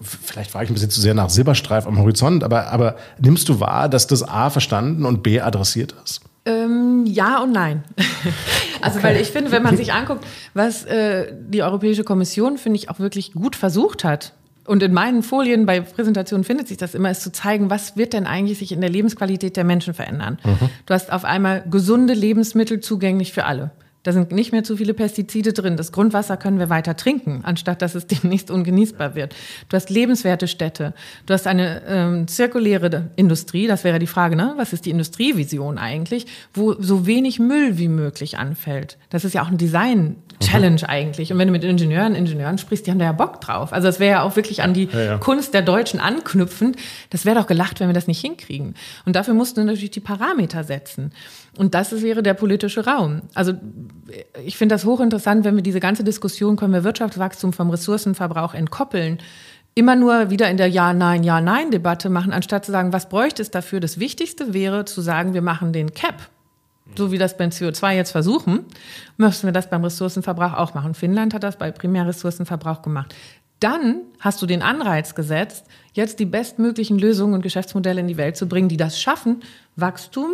vielleicht frage ich ein bisschen zu sehr nach Silberstreif am Horizont, aber, aber nimmst du wahr, dass das A verstanden und B adressiert ist? Ähm, ja und nein. also, okay. weil ich finde, wenn man sich anguckt, was äh, die Europäische Kommission, finde ich, auch wirklich gut versucht hat, und in meinen Folien bei Präsentationen findet sich das immer, ist zu zeigen, was wird denn eigentlich sich in der Lebensqualität der Menschen verändern. Mhm. Du hast auf einmal gesunde Lebensmittel zugänglich für alle. Da sind nicht mehr zu viele Pestizide drin. Das Grundwasser können wir weiter trinken, anstatt dass es demnächst ungenießbar wird. Du hast lebenswerte Städte. Du hast eine ähm, zirkuläre Industrie. Das wäre die Frage, ne? was ist die Industrievision eigentlich, wo so wenig Müll wie möglich anfällt. Das ist ja auch ein Design-Challenge mhm. eigentlich. Und wenn du mit Ingenieuren, Ingenieuren sprichst, die haben da ja Bock drauf. Also das wäre ja auch wirklich an die ja, ja. Kunst der Deutschen anknüpfend. Das wäre doch gelacht, wenn wir das nicht hinkriegen. Und dafür musst du natürlich die Parameter setzen. Und das wäre der politische Raum. Also ich finde das hochinteressant, wenn wir diese ganze Diskussion, können wir Wirtschaftswachstum vom Ressourcenverbrauch entkoppeln, immer nur wieder in der Ja-Nein, Ja-Nein-Debatte machen, anstatt zu sagen, was bräuchte es dafür? Das Wichtigste wäre zu sagen, wir machen den Cap. So wie das beim CO2 jetzt versuchen, müssen wir das beim Ressourcenverbrauch auch machen. Finnland hat das bei Primärressourcenverbrauch gemacht. Dann hast du den Anreiz gesetzt, jetzt die bestmöglichen Lösungen und Geschäftsmodelle in die Welt zu bringen, die das schaffen, Wachstum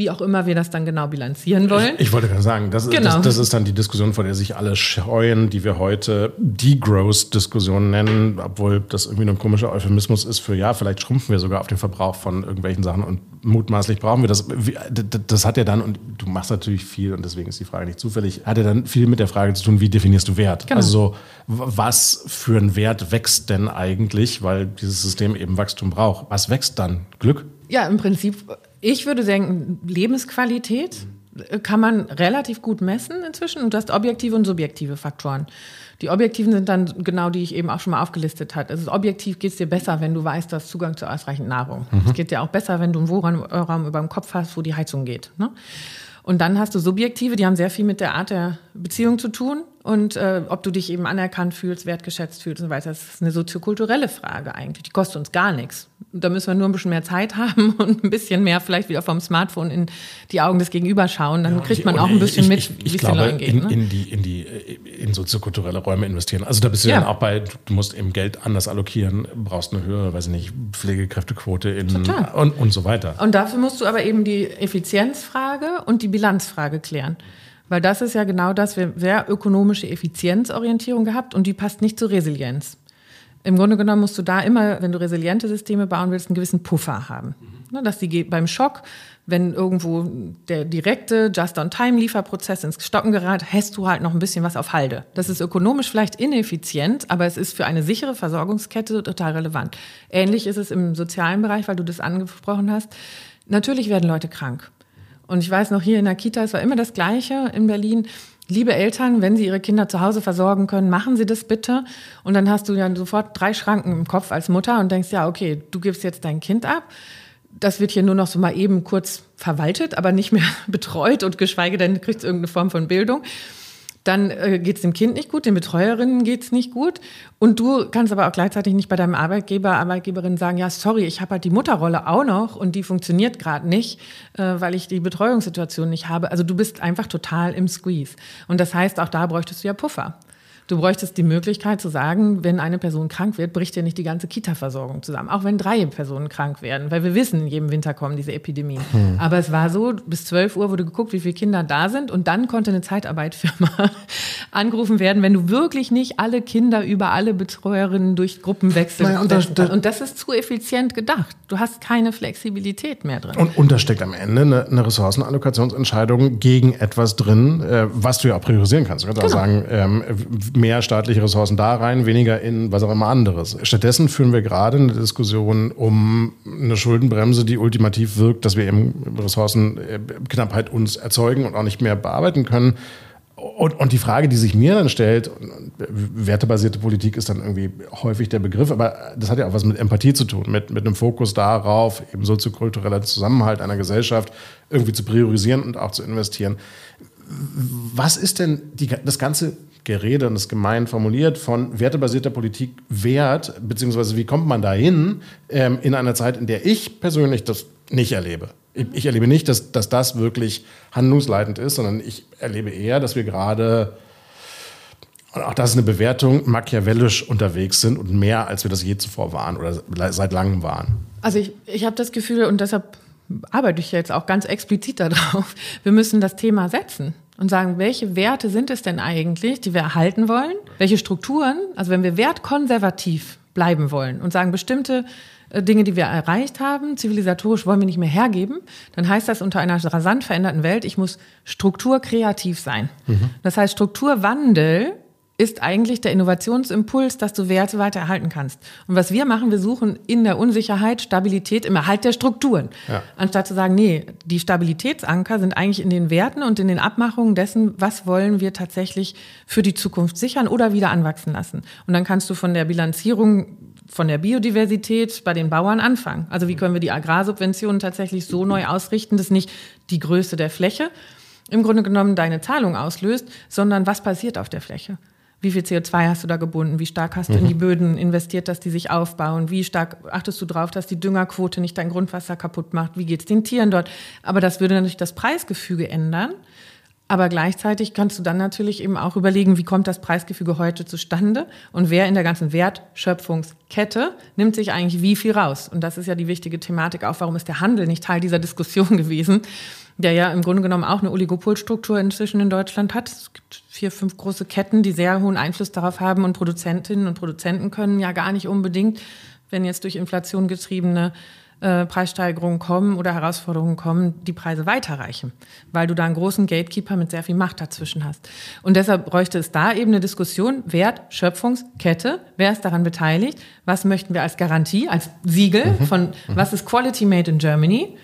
wie auch immer wir das dann genau bilanzieren wollen. Ich, ich wollte gerade sagen, das, genau. das, das, ist dann die Diskussion, vor der sich alle scheuen, die wir heute Degrowth-Diskussion nennen, obwohl das irgendwie ein komischer Euphemismus ist für, ja, vielleicht schrumpfen wir sogar auf den Verbrauch von irgendwelchen Sachen und mutmaßlich brauchen wir das. Das hat ja dann, und du machst natürlich viel und deswegen ist die Frage nicht zufällig, hat ja dann viel mit der Frage zu tun, wie definierst du Wert? Genau. Also was für ein Wert wächst denn eigentlich, weil dieses System eben Wachstum braucht? Was wächst dann? Glück? Ja, im Prinzip ich würde sagen, Lebensqualität kann man relativ gut messen inzwischen und du hast objektive und subjektive Faktoren. Die objektiven sind dann genau die ich eben auch schon mal aufgelistet habe. Also objektiv geht es dir besser, wenn du weißt, du hast Zugang zu ausreichend Nahrung. Mhm. Es geht dir auch besser, wenn du einen Wohnraum über dem Kopf hast, wo die Heizung geht. Ne? Und dann hast du subjektive, die haben sehr viel mit der Art der Beziehung zu tun und äh, ob du dich eben anerkannt fühlst, wertgeschätzt fühlst und so weiter. Das ist eine soziokulturelle Frage eigentlich. Die kostet uns gar nichts. Da müssen wir nur ein bisschen mehr Zeit haben und ein bisschen mehr vielleicht wieder vom Smartphone in die Augen des Gegenübers schauen. Dann ja, kriegt man auch ein bisschen ich, mit, ich, ich, wie es den Leuten geht. In, ne? in, die, in, die, in soziokulturelle Räume investieren. Also da bist du ja. dann auch bei, du musst eben Geld anders allokieren, brauchst eine höhere, weiß ich nicht, Pflegekräftequote in und, und so weiter. Und dafür musst du aber eben die Effizienzfrage und die Bilanzfrage klären. Weil das ist ja genau das, wir haben sehr ökonomische Effizienzorientierung gehabt und die passt nicht zur Resilienz. Im Grunde genommen musst du da immer, wenn du resiliente Systeme bauen willst, einen gewissen Puffer haben. Mhm. Dass die beim Schock, wenn irgendwo der direkte Just-on-Time-Lieferprozess ins Stocken gerät, hast du halt noch ein bisschen was auf Halde. Das ist ökonomisch vielleicht ineffizient, aber es ist für eine sichere Versorgungskette total relevant. Ähnlich ist es im sozialen Bereich, weil du das angesprochen hast. Natürlich werden Leute krank. Und ich weiß noch, hier in der Kita, es war immer das Gleiche in Berlin. Liebe Eltern, wenn Sie Ihre Kinder zu Hause versorgen können, machen Sie das bitte. Und dann hast du ja sofort drei Schranken im Kopf als Mutter und denkst, ja, okay, du gibst jetzt dein Kind ab. Das wird hier nur noch so mal eben kurz verwaltet, aber nicht mehr betreut und geschweige denn kriegt es irgendeine Form von Bildung. Dann äh, geht es dem Kind nicht gut, den Betreuerinnen geht es nicht gut. Und du kannst aber auch gleichzeitig nicht bei deinem Arbeitgeber, Arbeitgeberin sagen, ja, sorry, ich habe halt die Mutterrolle auch noch und die funktioniert gerade nicht, äh, weil ich die Betreuungssituation nicht habe. Also du bist einfach total im Squeeze. Und das heißt, auch da bräuchtest du ja Puffer. Du bräuchtest die Möglichkeit zu sagen, wenn eine Person krank wird, bricht ja nicht die ganze Kita-Versorgung zusammen. Auch wenn drei Personen krank werden, weil wir wissen, in jedem Winter kommen diese Epidemien. Hm. Aber es war so, bis 12 Uhr wurde geguckt, wie viele Kinder da sind und dann konnte eine Zeitarbeitfirma angerufen werden, wenn du wirklich nicht alle Kinder über alle Betreuerinnen durch Gruppen wechseln naja, und, das, und das ist zu effizient gedacht. Du hast keine Flexibilität mehr drin. Und, und da steckt am Ende eine, eine Ressourcenallokationsentscheidung gegen etwas drin, äh, was du ja auch priorisieren kannst. Du kannst genau. auch sagen, ähm, mehr staatliche Ressourcen da rein, weniger in was auch immer anderes. Stattdessen führen wir gerade eine Diskussion um eine Schuldenbremse, die ultimativ wirkt, dass wir eben Ressourcenknappheit uns erzeugen und auch nicht mehr bearbeiten können. Und, und die Frage, die sich mir dann stellt, wertebasierte Politik ist dann irgendwie häufig der Begriff, aber das hat ja auch was mit Empathie zu tun, mit, mit einem Fokus darauf, eben soziokultureller Zusammenhalt einer Gesellschaft irgendwie zu priorisieren und auch zu investieren. Was ist denn die, das ganze Gerede und das gemein formuliert von wertebasierter Politik wert, beziehungsweise wie kommt man dahin ähm, in einer Zeit, in der ich persönlich das nicht erlebe. Ich, ich erlebe nicht, dass, dass das wirklich handlungsleitend ist, sondern ich erlebe eher, dass wir gerade, und auch das ist eine Bewertung, machiavellisch unterwegs sind und mehr, als wir das je zuvor waren oder seit langem waren. Also ich, ich habe das Gefühl, und deshalb arbeite ich jetzt auch ganz explizit darauf, wir müssen das Thema setzen und sagen, welche Werte sind es denn eigentlich, die wir erhalten wollen? Welche Strukturen? Also wenn wir wertkonservativ bleiben wollen und sagen, bestimmte äh, Dinge, die wir erreicht haben, zivilisatorisch wollen wir nicht mehr hergeben, dann heißt das unter einer rasant veränderten Welt, ich muss strukturkreativ sein. Mhm. Das heißt, Strukturwandel ist eigentlich der Innovationsimpuls, dass du Werte weiter erhalten kannst. Und was wir machen, wir suchen in der Unsicherheit Stabilität im Erhalt der Strukturen. Ja. Anstatt zu sagen, nee, die Stabilitätsanker sind eigentlich in den Werten und in den Abmachungen dessen, was wollen wir tatsächlich für die Zukunft sichern oder wieder anwachsen lassen. Und dann kannst du von der Bilanzierung von der Biodiversität bei den Bauern anfangen. Also wie können wir die Agrarsubventionen tatsächlich so neu ausrichten, dass nicht die Größe der Fläche im Grunde genommen deine Zahlung auslöst, sondern was passiert auf der Fläche? Wie viel CO2 hast du da gebunden? Wie stark hast du in die mhm. Böden investiert, dass die sich aufbauen? Wie stark achtest du darauf, dass die Düngerquote nicht dein Grundwasser kaputt macht? Wie geht es den Tieren dort? Aber das würde natürlich das Preisgefüge ändern. Aber gleichzeitig kannst du dann natürlich eben auch überlegen, wie kommt das Preisgefüge heute zustande und wer in der ganzen Wertschöpfungskette nimmt sich eigentlich wie viel raus. Und das ist ja die wichtige Thematik auch, warum ist der Handel nicht Teil dieser Diskussion gewesen, der ja im Grunde genommen auch eine Oligopolstruktur inzwischen in Deutschland hat. Es gibt vier, fünf große Ketten, die sehr hohen Einfluss darauf haben und Produzentinnen und Produzenten können ja gar nicht unbedingt, wenn jetzt durch Inflation getriebene äh, Preissteigerungen kommen oder Herausforderungen kommen, die Preise weiterreichen, weil du da einen großen Gatekeeper mit sehr viel Macht dazwischen hast. Und deshalb bräuchte es da eben eine Diskussion, Wert, Schöpfungskette, wer ist daran beteiligt, was möchten wir als Garantie, als Siegel mhm. von, was ist Quality Made in Germany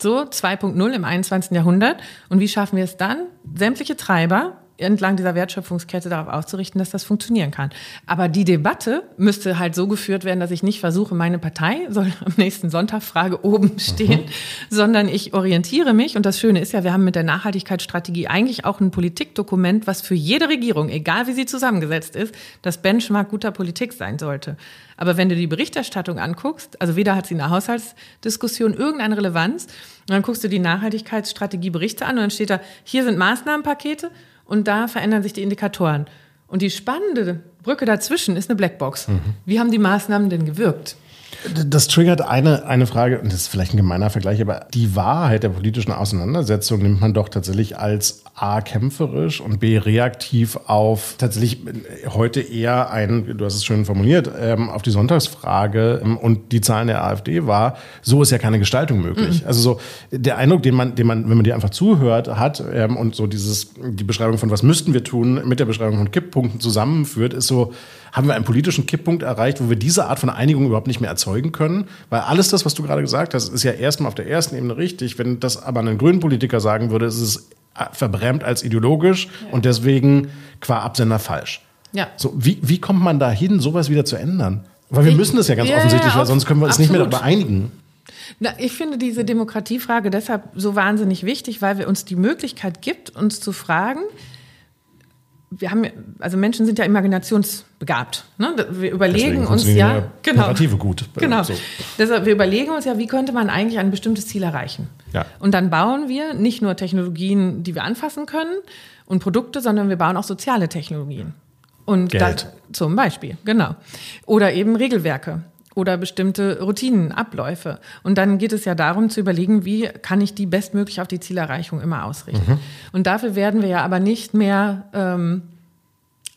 so 2.0 im 21. Jahrhundert. Und wie schaffen wir es dann, sämtliche Treiber entlang dieser Wertschöpfungskette darauf auszurichten, dass das funktionieren kann. Aber die Debatte müsste halt so geführt werden, dass ich nicht versuche, meine Partei soll am nächsten Sonntag Frage oben stehen, mhm. sondern ich orientiere mich. Und das Schöne ist ja, wir haben mit der Nachhaltigkeitsstrategie eigentlich auch ein Politikdokument, was für jede Regierung, egal wie sie zusammengesetzt ist, das Benchmark guter Politik sein sollte. Aber wenn du die Berichterstattung anguckst, also weder hat sie in der Haushaltsdiskussion irgendeine Relevanz, und dann guckst du die Nachhaltigkeitsstrategieberichte an und dann steht da, hier sind Maßnahmenpakete und da verändern sich die Indikatoren. Und die spannende Brücke dazwischen ist eine Blackbox. Mhm. Wie haben die Maßnahmen denn gewirkt? Das triggert eine, eine Frage, und das ist vielleicht ein gemeiner Vergleich, aber die Wahrheit der politischen Auseinandersetzung nimmt man doch tatsächlich als A kämpferisch und B reaktiv auf tatsächlich heute eher ein, du hast es schön formuliert, ähm, auf die Sonntagsfrage ähm, und die Zahlen der AfD war, so ist ja keine Gestaltung möglich. Mhm. Also so der Eindruck, den man, den man, wenn man dir einfach zuhört, hat ähm, und so dieses, die Beschreibung von was müssten wir tun mit der Beschreibung von Kipppunkten zusammenführt, ist so, haben wir einen politischen Kipppunkt erreicht, wo wir diese Art von Einigung überhaupt nicht mehr erzeugen können. Weil alles das, was du gerade gesagt hast, ist ja erstmal auf der ersten Ebene richtig. Wenn das aber ein grünen Politiker sagen würde, ist es verbrämt als ideologisch ja. und deswegen qua Absender falsch. Ja. So, wie, wie kommt man da hin, sowas wieder zu ändern? Weil wir ich, müssen das ja ganz ja, offensichtlich, weil sonst können wir uns absolut. nicht mehr darüber einigen. Na, ich finde diese Demokratiefrage deshalb so wahnsinnig wichtig, weil wir uns die Möglichkeit gibt, uns zu fragen, wir haben, also Menschen sind ja imaginationsbegabt. Ne? Wir überlegen uns ja, genau, Narrative gut. Genau. So. Deshalb, wir überlegen uns ja, wie könnte man eigentlich ein bestimmtes Ziel erreichen. Ja. Und dann bauen wir nicht nur Technologien, die wir anfassen können und Produkte, sondern wir bauen auch soziale Technologien. Und Geld. Das, zum Beispiel, genau. Oder eben Regelwerke oder bestimmte Routinen, Abläufe. Und dann geht es ja darum zu überlegen, wie kann ich die bestmöglich auf die Zielerreichung immer ausrichten. Mhm. Und dafür werden wir ja aber nicht mehr ähm,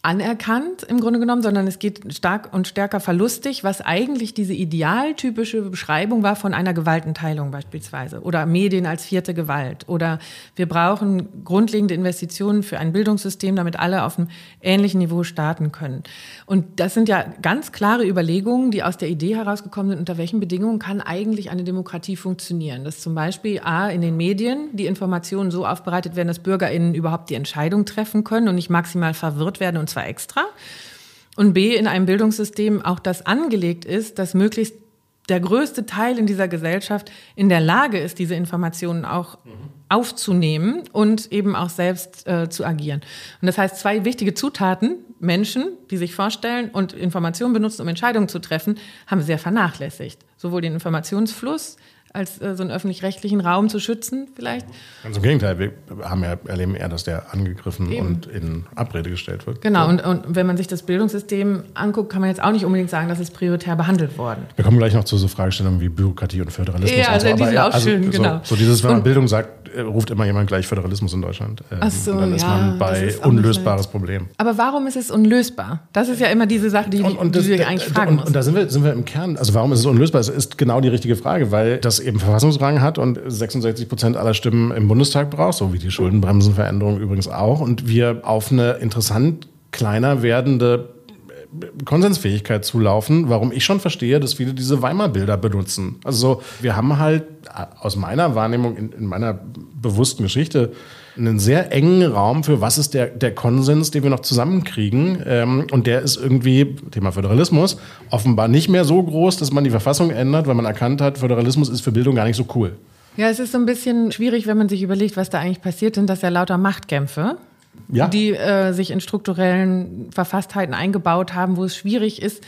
anerkannt im Grunde genommen, sondern es geht stark und stärker verlustig, was eigentlich diese idealtypische Beschreibung war von einer Gewaltenteilung beispielsweise oder Medien als vierte Gewalt oder wir brauchen grundlegende Investitionen für ein Bildungssystem, damit alle auf einem ähnlichen Niveau starten können. Und das sind ja ganz klare Überlegungen, die aus der Idee herausgekommen sind, unter welchen Bedingungen kann eigentlich eine Demokratie funktionieren. Dass zum Beispiel A, in den Medien die Informationen so aufbereitet werden, dass BürgerInnen überhaupt die Entscheidung treffen können und nicht maximal verwirrt werden und zwar extra. Und B, in einem Bildungssystem auch das angelegt ist, dass möglichst der größte Teil in dieser Gesellschaft in der Lage ist, diese Informationen auch mhm. aufzunehmen und eben auch selbst äh, zu agieren. Und das heißt, zwei wichtige Zutaten, Menschen, die sich vorstellen und Informationen benutzen, um Entscheidungen zu treffen, haben wir sehr vernachlässigt. Sowohl den Informationsfluss, als äh, so einen öffentlich-rechtlichen Raum zu schützen, vielleicht. Ganz im Gegenteil, wir haben ja, erleben eher, dass der angegriffen Eben. und in Abrede gestellt wird. Genau, und, und wenn man sich das Bildungssystem anguckt, kann man jetzt auch nicht unbedingt sagen, dass es prioritär behandelt worden. Wir kommen gleich noch zu so Fragestellungen wie Bürokratie und Föderalismus. Ja, also, die sind auch also, schön, genau. So, so dieses, wenn man Bildung sagt, äh, ruft immer jemand gleich Föderalismus in Deutschland. Ähm, Ach so, und dann ist ja, man bei unlösbares Problem. Aber warum ist es unlösbar? Das ist ja immer diese Sache, die, und, und die das, du eigentlich fragen und, und, da sind wir, sind wir im Kern. Also warum ist es unlösbar? Es ist genau die richtige Frage, weil das eben Verfassungsrang hat und 66 Prozent aller Stimmen im Bundestag braucht, so wie die Schuldenbremsenveränderung übrigens auch. Und wir auf eine interessant kleiner werdende Konsensfähigkeit zulaufen, warum ich schon verstehe, dass viele diese Weimar-Bilder benutzen. Also wir haben halt aus meiner Wahrnehmung, in, in, meiner bewussten Geschichte, einen sehr engen Raum für was ist der, der Konsens, den wir noch zusammenkriegen. Ähm, und der ist irgendwie, Thema Föderalismus, offenbar nicht mehr so groß, dass man die Verfassung ändert, weil man erkannt hat, Föderalismus ist für Bildung gar nicht so cool. Ja, es ist so ein bisschen schwierig, wenn man sich überlegt, was da eigentlich passiert sind, dass ja lauter Machtkämpfe ja. die äh, sich in strukturellen Verfasstheiten eingebaut haben, wo es schwierig ist,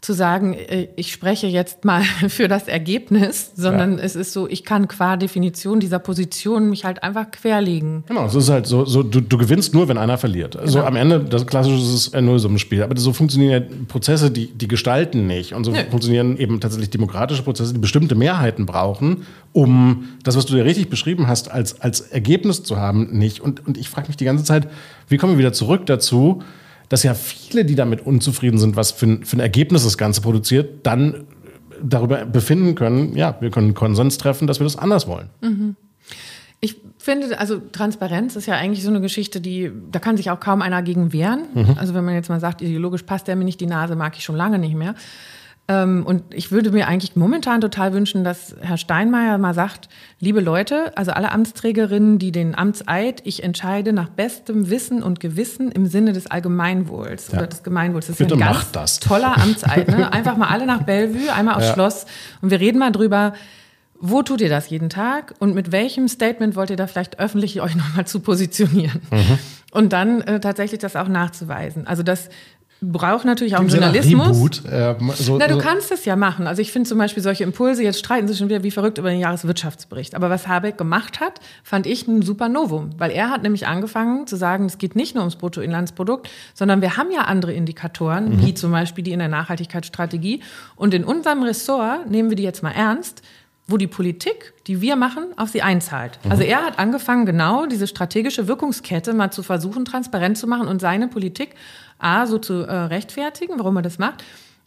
zu sagen, äh, ich spreche jetzt mal für das Ergebnis, sondern ja. es ist so, ich kann qua Definition dieser Position mich halt einfach querlegen. Genau, es ist halt so, so du, du gewinnst nur, wenn einer verliert. Also genau. am Ende, das klassische ist ein Nullsummenspiel. Aber so funktionieren ja Prozesse, die, die gestalten nicht. Und so Nö. funktionieren eben tatsächlich demokratische Prozesse, die bestimmte Mehrheiten brauchen, um das, was du dir richtig beschrieben hast, als, als Ergebnis zu haben, nicht. Und, und ich frage mich die ganze Zeit, wie kommen wir wieder zurück dazu, dass ja viele, die damit unzufrieden sind, was für ein, für ein Ergebnis das Ganze produziert, dann darüber befinden können, ja, wir können Konsens treffen, dass wir das anders wollen. Mhm. Ich finde, also Transparenz ist ja eigentlich so eine Geschichte, die, da kann sich auch kaum einer gegen wehren. Mhm. Also wenn man jetzt mal sagt, ideologisch passt der mir nicht die Nase, mag ich schon lange nicht mehr. Ähm, und ich würde mir eigentlich momentan total wünschen, dass Herr Steinmeier mal sagt, liebe Leute, also alle Amtsträgerinnen, die den Amtseid, ich entscheide nach bestem Wissen und Gewissen im Sinne des Allgemeinwohls ja. oder des Gemeinwohls. Das ist Bitte ein ganz das. toller Amtseid. Ne? Einfach mal alle nach Bellevue, einmal aufs ja. Schloss und wir reden mal drüber, wo tut ihr das jeden Tag und mit welchem Statement wollt ihr da vielleicht öffentlich euch nochmal zu positionieren? Mhm. Und dann äh, tatsächlich das auch nachzuweisen. Also das braucht natürlich auch einen Journalismus. Reboot, äh, so, Na, du so. kannst es ja machen. Also ich finde zum Beispiel solche Impulse, jetzt streiten sie schon wieder wie verrückt über den Jahreswirtschaftsbericht. Aber was Habeck gemacht hat, fand ich ein super Novum. Weil er hat nämlich angefangen zu sagen, es geht nicht nur ums Bruttoinlandsprodukt, sondern wir haben ja andere Indikatoren, mhm. wie zum Beispiel die in der Nachhaltigkeitsstrategie. Und in unserem Ressort nehmen wir die jetzt mal ernst, wo die Politik, die wir machen, auf sie einzahlt. Mhm. Also er hat angefangen, genau diese strategische Wirkungskette mal zu versuchen, transparent zu machen und seine Politik A, so zu äh, rechtfertigen, warum er das macht.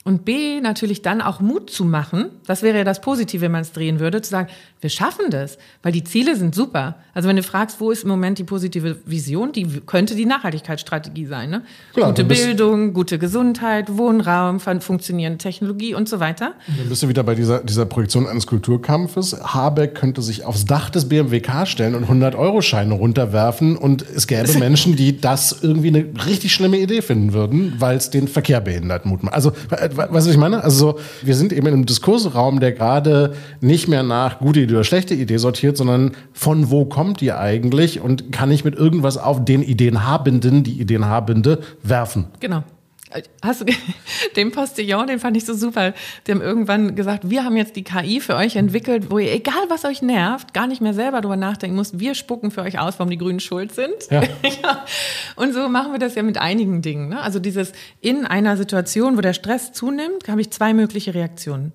Und B, natürlich dann auch Mut zu machen. Das wäre ja das Positive, wenn man es drehen würde, zu sagen, wir schaffen das, weil die Ziele sind super. Also wenn du fragst, wo ist im Moment die positive Vision, die könnte die Nachhaltigkeitsstrategie sein. Ne? Klar, gute Bildung, gute Gesundheit, Wohnraum, funktionierende Technologie und so weiter. Dann bist du wieder bei dieser, dieser Projektion eines Kulturkampfes. Habeck könnte sich aufs Dach des BMWK stellen und 100-Euro-Scheine runterwerfen und es gäbe Menschen, die das irgendwie eine richtig schlimme Idee finden würden, weil es den Verkehr behindert, mutmaßlich. Also du, was ich meine? Also so, wir sind eben in einem Diskursraum, der gerade nicht mehr nach gute Idee oder schlechte Idee sortiert, sondern von wo kommt die eigentlich und kann ich mit irgendwas auf den Ideenhabenden, die Ideenhabende werfen. Genau. Hast du den Postillon, den fand ich so super. Die haben irgendwann gesagt, wir haben jetzt die KI für euch entwickelt, wo ihr, egal was euch nervt, gar nicht mehr selber drüber nachdenken müsst. Wir spucken für euch aus, warum die Grünen schuld sind. Ja. ja. Und so machen wir das ja mit einigen Dingen. Ne? Also dieses in einer Situation, wo der Stress zunimmt, habe ich zwei mögliche Reaktionen.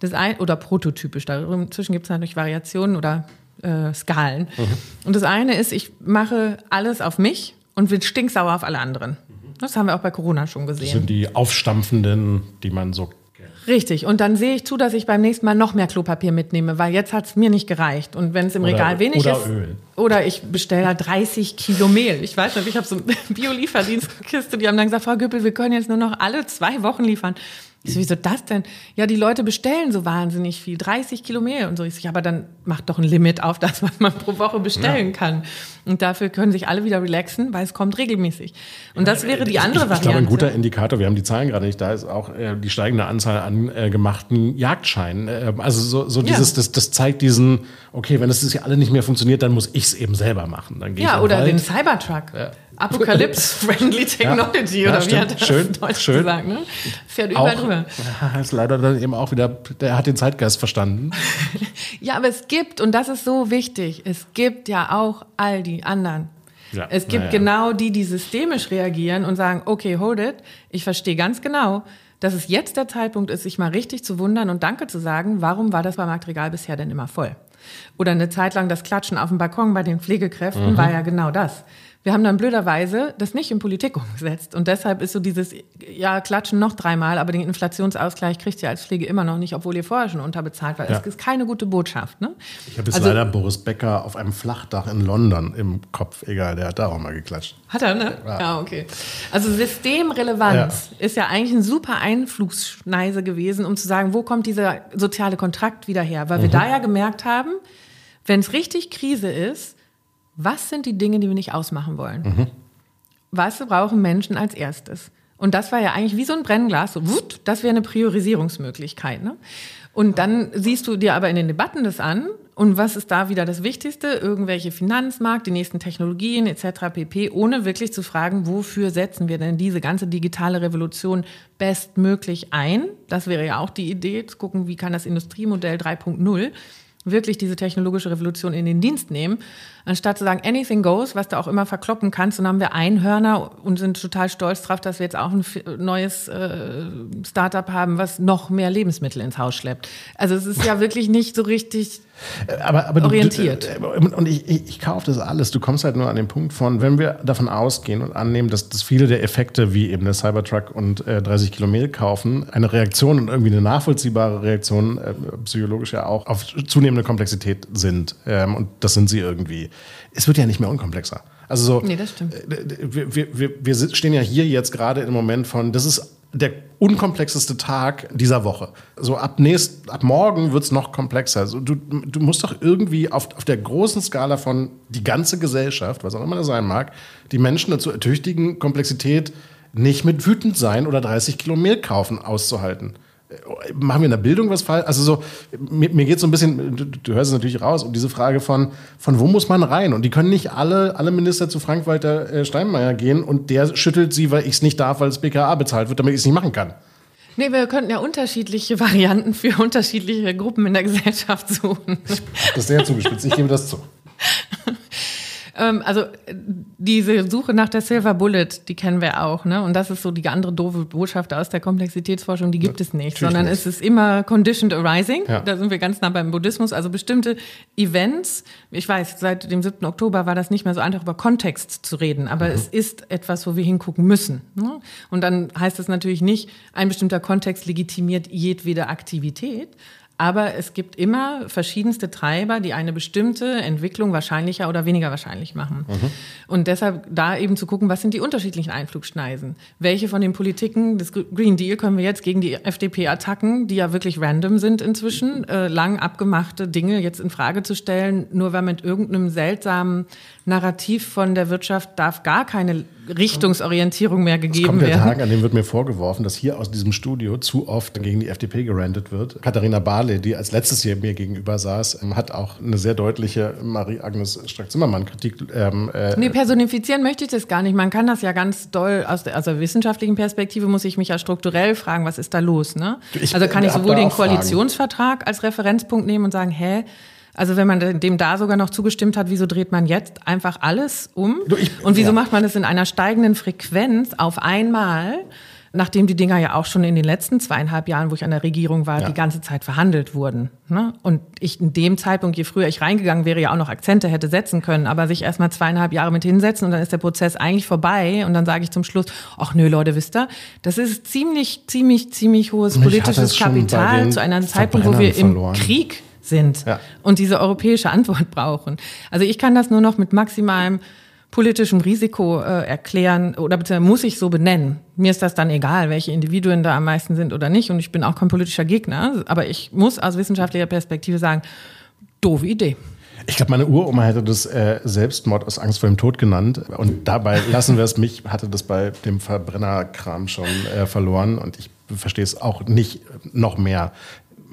Das ein, oder prototypisch. Dazwischen gibt es natürlich Variationen oder äh, Skalen. Mhm. Und das eine ist, ich mache alles auf mich und bin stinksauer auf alle anderen. Das haben wir auch bei Corona schon gesehen. Das sind die Aufstampfenden, die man so Richtig. Und dann sehe ich zu, dass ich beim nächsten Mal noch mehr Klopapier mitnehme, weil jetzt hat es mir nicht gereicht. Und wenn es im oder, Regal wenig oder ist. Öl. Oder ich bestelle halt 30 Kilo Mehl. Ich weiß nicht, ich habe so eine Bio-Lieferdienstkiste, die haben dann gesagt, Frau Güppel, wir können jetzt nur noch alle zwei Wochen liefern. Ich so, wieso das denn? Ja, die Leute bestellen so wahnsinnig viel, 30 Kilo Mehl und so. Ich so, ja, aber dann macht doch ein Limit auf das, was man pro Woche bestellen ja. kann. Und dafür können sich alle wieder relaxen, weil es kommt regelmäßig. Und das wäre die andere ich, Variante. Ich glaube, ein guter Indikator, wir haben die Zahlen gerade nicht, da ist auch äh, die steigende Anzahl an äh, gemachten Jagdscheinen. Äh, also so, so dieses, ja. das, das zeigt diesen, okay, wenn das ja alle nicht mehr funktioniert, dann muss ich es eben selber machen. Dann ja, oder Wald. den Cybertruck. Ja. Apocalypse-Friendly Technology, ja, oder stimmt. wie hat das schön, Deutsch schön. gesagt? Ne? Fährt überall drüber. Ist leider dann eben auch wieder, der hat den Zeitgeist verstanden. ja, aber es gibt, und das ist so wichtig, es gibt ja auch all die anderen. Ja, es gibt ja. genau die, die systemisch reagieren und sagen, okay, hold it, ich verstehe ganz genau, dass es jetzt der Zeitpunkt ist, sich mal richtig zu wundern und Danke zu sagen, warum war das beim Marktregal bisher denn immer voll? Oder eine Zeit lang das Klatschen auf dem Balkon bei den Pflegekräften mhm. war ja genau das. Wir haben dann blöderweise das nicht in Politik umgesetzt. Und deshalb ist so dieses, ja, klatschen noch dreimal, aber den Inflationsausgleich kriegt ihr als Pflege immer noch nicht, obwohl ihr vorher schon unterbezahlt war. Ja. Das ist keine gute Botschaft. Ne? Ich habe jetzt also, leider Boris Becker auf einem Flachdach in London im Kopf. Egal, der hat da auch mal geklatscht. Hat er, ne? Ja, ja okay. Also Systemrelevanz ja. ist ja eigentlich ein super Einflugsschneise gewesen, um zu sagen, wo kommt dieser soziale Kontrakt wieder her? Weil wir mhm. da ja gemerkt haben, wenn es richtig Krise ist, was sind die Dinge, die wir nicht ausmachen wollen? Mhm. Was brauchen Menschen als erstes? Und das war ja eigentlich wie so ein Brennglas, so, wut, das wäre eine Priorisierungsmöglichkeit. Ne? Und dann siehst du dir aber in den Debatten das an und was ist da wieder das Wichtigste? Irgendwelche Finanzmarkt, die nächsten Technologien etc. pp, ohne wirklich zu fragen, wofür setzen wir denn diese ganze digitale Revolution bestmöglich ein? Das wäre ja auch die Idee, zu gucken, wie kann das Industriemodell 3.0 wirklich diese technologische Revolution in den Dienst nehmen, anstatt zu sagen, anything goes, was du auch immer verkloppen kannst. Und dann haben wir Einhörner und sind total stolz drauf, dass wir jetzt auch ein neues äh, Startup haben, was noch mehr Lebensmittel ins Haus schleppt. Also es ist ja wirklich nicht so richtig äh, aber, aber orientiert. Du, äh, und ich, ich, ich kaufe das alles. Du kommst halt nur an den Punkt von, wenn wir davon ausgehen und annehmen, dass, dass viele der Effekte, wie eben der Cybertruck und äh, 30 Kilometer kaufen, eine Reaktion und irgendwie eine nachvollziehbare Reaktion, äh, psychologisch ja auch, auf zunehmende Komplexität sind. Ähm, und das sind sie irgendwie. Es wird ja nicht mehr unkomplexer. Also so, nee, das stimmt. Äh, wir, wir, wir stehen ja hier jetzt gerade im Moment von, das ist der unkomplexeste Tag dieser Woche. So ab nächst, ab morgen wird es noch komplexer. Also du, du musst doch irgendwie auf, auf der großen Skala von die ganze Gesellschaft, was auch immer das sein mag, die Menschen dazu ertüchtigen, Komplexität nicht mit wütend sein oder 30 Kilo Mehl kaufen auszuhalten machen wir in der Bildung was falsch? Also so, mir, mir geht so ein bisschen, du, du, hörst es natürlich raus, um diese Frage von, von wo muss man rein? Und die können nicht alle, alle Minister zu Frank-Walter äh, Steinmeier gehen und der schüttelt sie, weil ich es nicht darf, weil das BKA bezahlt wird, damit ich es nicht machen kann. Nee, wir könnten ja unterschiedliche Varianten für unterschiedliche Gruppen in der Gesellschaft suchen. Das ist sehr zugespitzt, ich gebe das zu. Ähm, also diese Suche nach der Silver Bullet, die kennen wir auch, ne? Und das ist so die andere doofe Botschaft aus der Komplexitätsforschung, die gibt es nicht, sondern nicht. es ist immer conditioned arising. Ja. Da sind wir ganz nah beim Buddhismus. Also bestimmte Events, ich weiß, seit dem 7. Oktober war das nicht mehr so einfach über Kontext zu reden, aber mhm. es ist etwas, wo wir hingucken müssen. Ne? Und dann heißt es natürlich nicht, ein bestimmter Kontext legitimiert jedwede Aktivität, aber es gibt immer verschiedenste Treiber, die eine bestimmte Entwicklung wahrscheinlicher oder weniger wahrscheinlich machen. Mhm. Und deshalb da eben zu gucken, was sind die unterschiedlichen Einflugschneisen? Welche von den Politiken des Green Deal können wir jetzt gegen die FDP-Attacken, die ja wirklich random sind inzwischen, äh, lang abgemachte Dinge jetzt in Frage zu stellen, nur weil mit irgendeinem seltsamen Narrativ von der Wirtschaft darf gar keine Richtungsorientierung mehr gegeben kommt der werden. Tag, an dem wird mir vorgeworfen, dass hier aus diesem Studio zu oft gegen die FDP gerantet wird. Katharina Barley, die als letztes hier mir gegenüber saß, ähm, hat auch eine sehr deutliche Marie-Agnes Strack-Zimmermann-Kritik. Ähm, äh, nee, personifizieren möchte ich das gar nicht. Man kann das ja ganz doll, aus der, also wissenschaftlichen Perspektive muss ich mich ja strukturell fragen, was ist da los? Ne? Ich, also kann ich sowohl den Koalitionsvertrag Fragen. als Referenzpunkt nehmen und sagen, hä, also wenn man dem da sogar noch zugestimmt hat, wieso dreht man jetzt einfach alles um? Du, ich, und wieso ja. macht man das in einer steigenden Frequenz auf einmal? nachdem die Dinger ja auch schon in den letzten zweieinhalb Jahren, wo ich an der Regierung war, ja. die ganze Zeit verhandelt wurden. Ne? Und ich in dem Zeitpunkt, je früher ich reingegangen wäre, ja auch noch Akzente hätte setzen können, aber sich erst mal zweieinhalb Jahre mit hinsetzen und dann ist der Prozess eigentlich vorbei und dann sage ich zum Schluss, ach nö, Leute, wisst ihr, das ist ziemlich, ziemlich, ziemlich hohes politisches Kapital zu einem Zeitpunkt, wo wir verloren. im Krieg sind ja. und diese europäische Antwort brauchen. Also ich kann das nur noch mit maximalem politischem Risiko äh, erklären oder bitte muss ich so benennen. Mir ist das dann egal, welche Individuen da am meisten sind oder nicht und ich bin auch kein politischer Gegner, aber ich muss aus wissenschaftlicher Perspektive sagen, doofe Idee. Ich glaube, meine Uroma hätte das äh, Selbstmord aus Angst vor dem Tod genannt. Und dabei lassen wir es. Mich hatte das bei dem Verbrennerkram schon äh, verloren. Und ich verstehe es auch nicht noch mehr.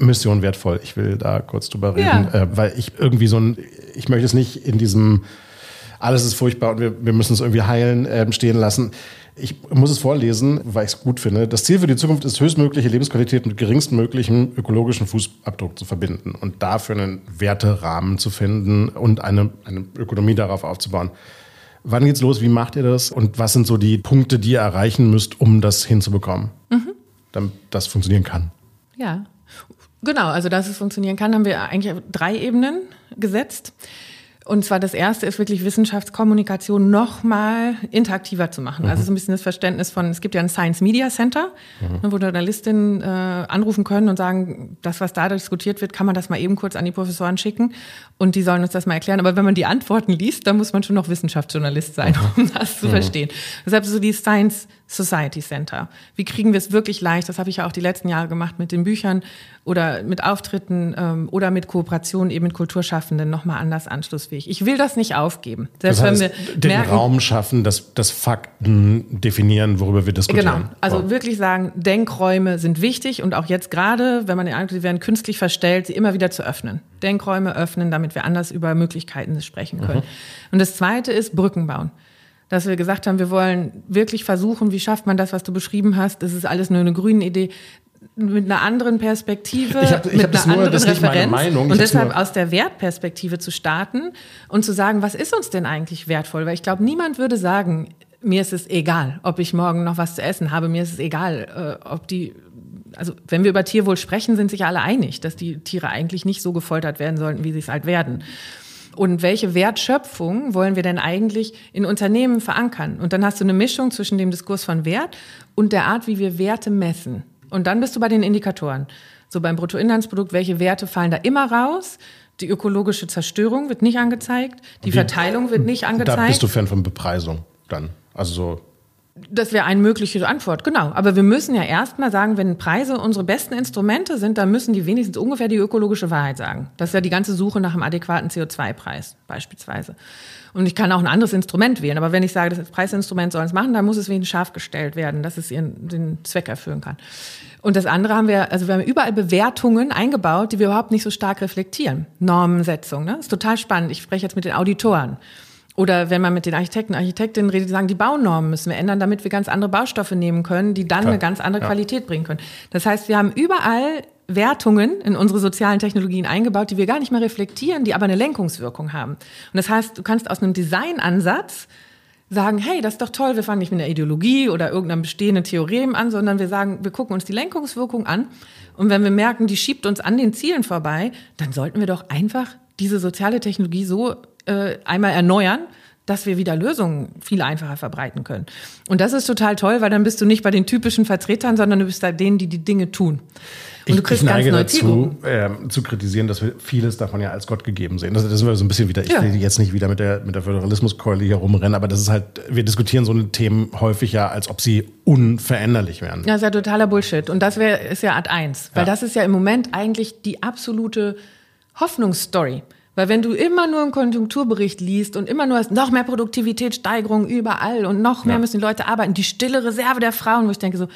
Mission wertvoll. Ich will da kurz drüber reden, ja. äh, weil ich irgendwie so ein, ich möchte es nicht in diesem, alles ist furchtbar und wir, wir müssen es irgendwie heilen, äh, stehen lassen. Ich muss es vorlesen, weil ich es gut finde. Das Ziel für die Zukunft ist, höchstmögliche Lebensqualität mit geringstmöglichem ökologischen Fußabdruck zu verbinden und dafür einen Werterahmen zu finden und eine, eine Ökonomie darauf aufzubauen. Wann geht's los? Wie macht ihr das? Und was sind so die Punkte, die ihr erreichen müsst, um das hinzubekommen, mhm. damit das funktionieren kann? Ja, Genau, also dass es funktionieren kann, haben wir eigentlich auf drei Ebenen gesetzt. Und zwar das erste ist wirklich Wissenschaftskommunikation noch mal interaktiver zu machen. Also mhm. Also so ein bisschen das Verständnis von, es gibt ja ein Science Media Center, mhm. wo Journalistinnen äh, anrufen können und sagen, das, was da diskutiert wird, kann man das mal eben kurz an die Professoren schicken und die sollen uns das mal erklären. Aber wenn man die Antworten liest, dann muss man schon noch Wissenschaftsjournalist sein, mhm. um das zu mhm. verstehen. Deshalb so die Science Society Center. Wie kriegen wir es wirklich leicht? Das habe ich ja auch die letzten Jahre gemacht mit den Büchern oder mit Auftritten ähm, oder mit Kooperationen eben mit Kulturschaffenden nochmal anders anschlussfähig. Ich will das nicht aufgeben. Selbst das heißt, wenn wir den merken, Raum schaffen, dass das Fakten definieren, worüber wir diskutieren. Genau. Also wow. wirklich sagen, Denkräume sind wichtig und auch jetzt gerade, wenn man den Eindruck, sie werden künstlich verstellt, sie immer wieder zu öffnen. Denkräume öffnen, damit wir anders über Möglichkeiten sprechen können. Mhm. Und das zweite ist Brücken bauen dass wir gesagt haben, wir wollen wirklich versuchen, wie schafft man das, was du beschrieben hast. Das ist alles nur eine grüne Idee mit einer anderen Perspektive, ich hab, ich mit einer nur, anderen Referenz Meinung, und deshalb aus der Wertperspektive zu starten und zu sagen, was ist uns denn eigentlich wertvoll? Weil ich glaube, niemand würde sagen, mir ist es egal, ob ich morgen noch was zu essen habe, mir ist es egal, äh, ob die also wenn wir über Tierwohl sprechen, sind sich alle einig, dass die Tiere eigentlich nicht so gefoltert werden sollten, wie sie es halt werden. Und welche Wertschöpfung wollen wir denn eigentlich in Unternehmen verankern? Und dann hast du eine Mischung zwischen dem Diskurs von Wert und der Art, wie wir Werte messen. Und dann bist du bei den Indikatoren. So beim Bruttoinlandsprodukt, welche Werte fallen da immer raus? Die ökologische Zerstörung wird nicht angezeigt, die wie, Verteilung wird nicht angezeigt. Da bist du Fan von Bepreisung dann. Also so das wäre eine mögliche Antwort, genau. Aber wir müssen ja erstmal sagen, wenn Preise unsere besten Instrumente sind, dann müssen die wenigstens ungefähr die ökologische Wahrheit sagen. Das ist ja die ganze Suche nach einem adäquaten CO2-Preis beispielsweise. Und ich kann auch ein anderes Instrument wählen. Aber wenn ich sage, das Preisinstrument soll es machen, dann muss es wenigstens scharf gestellt werden, dass es ihren, den Zweck erfüllen kann. Und das andere haben wir, also wir haben überall Bewertungen eingebaut, die wir überhaupt nicht so stark reflektieren. Normensetzung, ne? Ist total spannend. Ich spreche jetzt mit den Auditoren. Oder wenn man mit den Architekten, Architektinnen redet, die sagen, die Baunormen müssen wir ändern, damit wir ganz andere Baustoffe nehmen können, die dann Klar. eine ganz andere ja. Qualität bringen können. Das heißt, wir haben überall Wertungen in unsere sozialen Technologien eingebaut, die wir gar nicht mehr reflektieren, die aber eine Lenkungswirkung haben. Und das heißt, du kannst aus einem Designansatz sagen, hey, das ist doch toll, wir fangen nicht mit einer Ideologie oder irgendeinem bestehenden Theorem an, sondern wir sagen, wir gucken uns die Lenkungswirkung an. Und wenn wir merken, die schiebt uns an den Zielen vorbei, dann sollten wir doch einfach diese soziale Technologie so äh, einmal erneuern, dass wir wieder Lösungen viel einfacher verbreiten können. Und das ist total toll, weil dann bist du nicht bei den typischen Vertretern, sondern du bist bei denen, die die Dinge tun. Und ich, ich neige dazu, äh, zu kritisieren, dass wir vieles davon ja als Gott gegeben sehen. Das, das sind wir so ein bisschen wieder, ich ja. will jetzt nicht wieder mit der, mit der Föderalismuskeule hier rumrennen, aber das ist halt, wir diskutieren so eine Themen häufig ja, als ob sie unveränderlich wären. Ja, das ist ja totaler Bullshit. Und das wäre, ist ja Art 1. Weil ja. das ist ja im Moment eigentlich die absolute Hoffnungsstory. Weil wenn du immer nur einen Konjunkturbericht liest und immer nur hast, noch mehr Produktivitätssteigerung überall und noch mehr ja. müssen die Leute arbeiten, die stille Reserve der Frauen, wo ich denke so,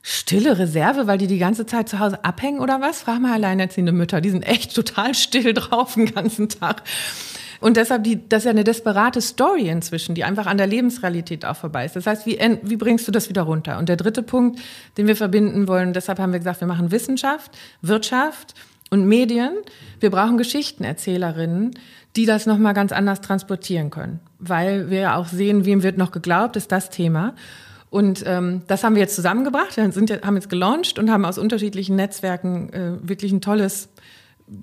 stille Reserve, weil die die ganze Zeit zu Hause abhängen oder was? Frag mal alleinerziehende Mütter, die sind echt total still drauf den ganzen Tag. Und deshalb, die, das ist ja eine desperate Story inzwischen, die einfach an der Lebensrealität auch vorbei ist. Das heißt, wie, wie bringst du das wieder runter? Und der dritte Punkt, den wir verbinden wollen, deshalb haben wir gesagt, wir machen Wissenschaft, Wirtschaft und Medien. Wir brauchen Geschichtenerzählerinnen, die das nochmal ganz anders transportieren können. Weil wir ja auch sehen, wem wird noch geglaubt, ist das Thema. Und ähm, das haben wir jetzt zusammengebracht. Wir sind, haben jetzt gelauncht und haben aus unterschiedlichen Netzwerken äh, wirklich ein tolles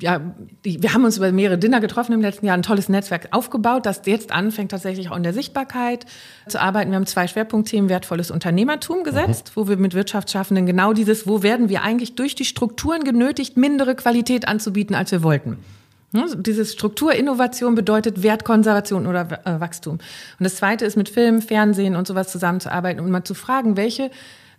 ja, die, wir haben uns über mehrere Dinner getroffen im letzten Jahr, ein tolles Netzwerk aufgebaut, das jetzt anfängt tatsächlich auch in der Sichtbarkeit zu arbeiten. Wir haben zwei Schwerpunktthemen wertvolles Unternehmertum gesetzt, mhm. wo wir mit Wirtschaftsschaffenden genau dieses, wo werden wir eigentlich durch die Strukturen genötigt, mindere Qualität anzubieten, als wir wollten. Also dieses Strukturinnovation bedeutet Wertkonservation oder äh, Wachstum. Und das zweite ist mit Film, Fernsehen und sowas zusammenzuarbeiten und mal zu fragen, welche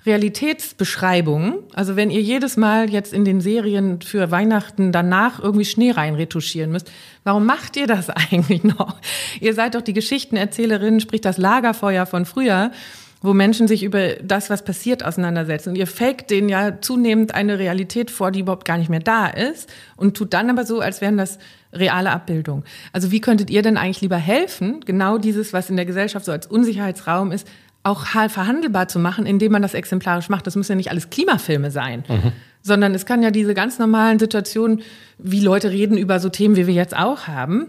Realitätsbeschreibungen. Also wenn ihr jedes Mal jetzt in den Serien für Weihnachten danach irgendwie Schnee rein retuschieren müsst, warum macht ihr das eigentlich noch? Ihr seid doch die Geschichtenerzählerin, sprich das Lagerfeuer von früher wo Menschen sich über das, was passiert, auseinandersetzen. Und ihr faked denen ja zunehmend eine Realität vor, die überhaupt gar nicht mehr da ist und tut dann aber so, als wären das reale Abbildungen. Also wie könntet ihr denn eigentlich lieber helfen, genau dieses, was in der Gesellschaft so als Unsicherheitsraum ist, auch verhandelbar zu machen, indem man das exemplarisch macht. Das müssen ja nicht alles Klimafilme sein, mhm. sondern es kann ja diese ganz normalen Situationen, wie Leute reden über so Themen, wie wir jetzt auch haben,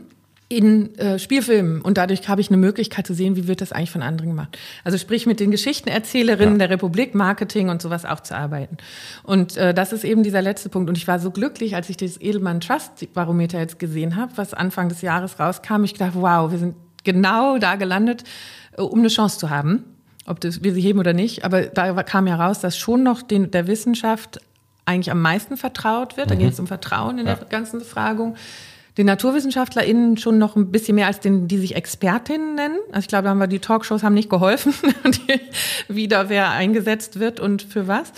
in äh, Spielfilmen. Und dadurch habe ich eine Möglichkeit zu sehen, wie wird das eigentlich von anderen gemacht. Also sprich mit den Geschichtenerzählerinnen ja. der Republik, Marketing und sowas auch zu arbeiten. Und äh, das ist eben dieser letzte Punkt. Und ich war so glücklich, als ich das Edelmann Trust Barometer jetzt gesehen habe, was Anfang des Jahres rauskam. Ich dachte, wow, wir sind genau da gelandet, äh, um eine Chance zu haben ob das, wir sie heben oder nicht. Aber da kam ja raus, dass schon noch den, der Wissenschaft eigentlich am meisten vertraut wird. Da mhm. geht es um Vertrauen in ja. der ganzen Befragung. Den NaturwissenschaftlerInnen schon noch ein bisschen mehr als den, die sich Expertinnen nennen. Also ich glaube, da haben wir die Talkshows haben nicht geholfen, wie da wer eingesetzt wird und für was.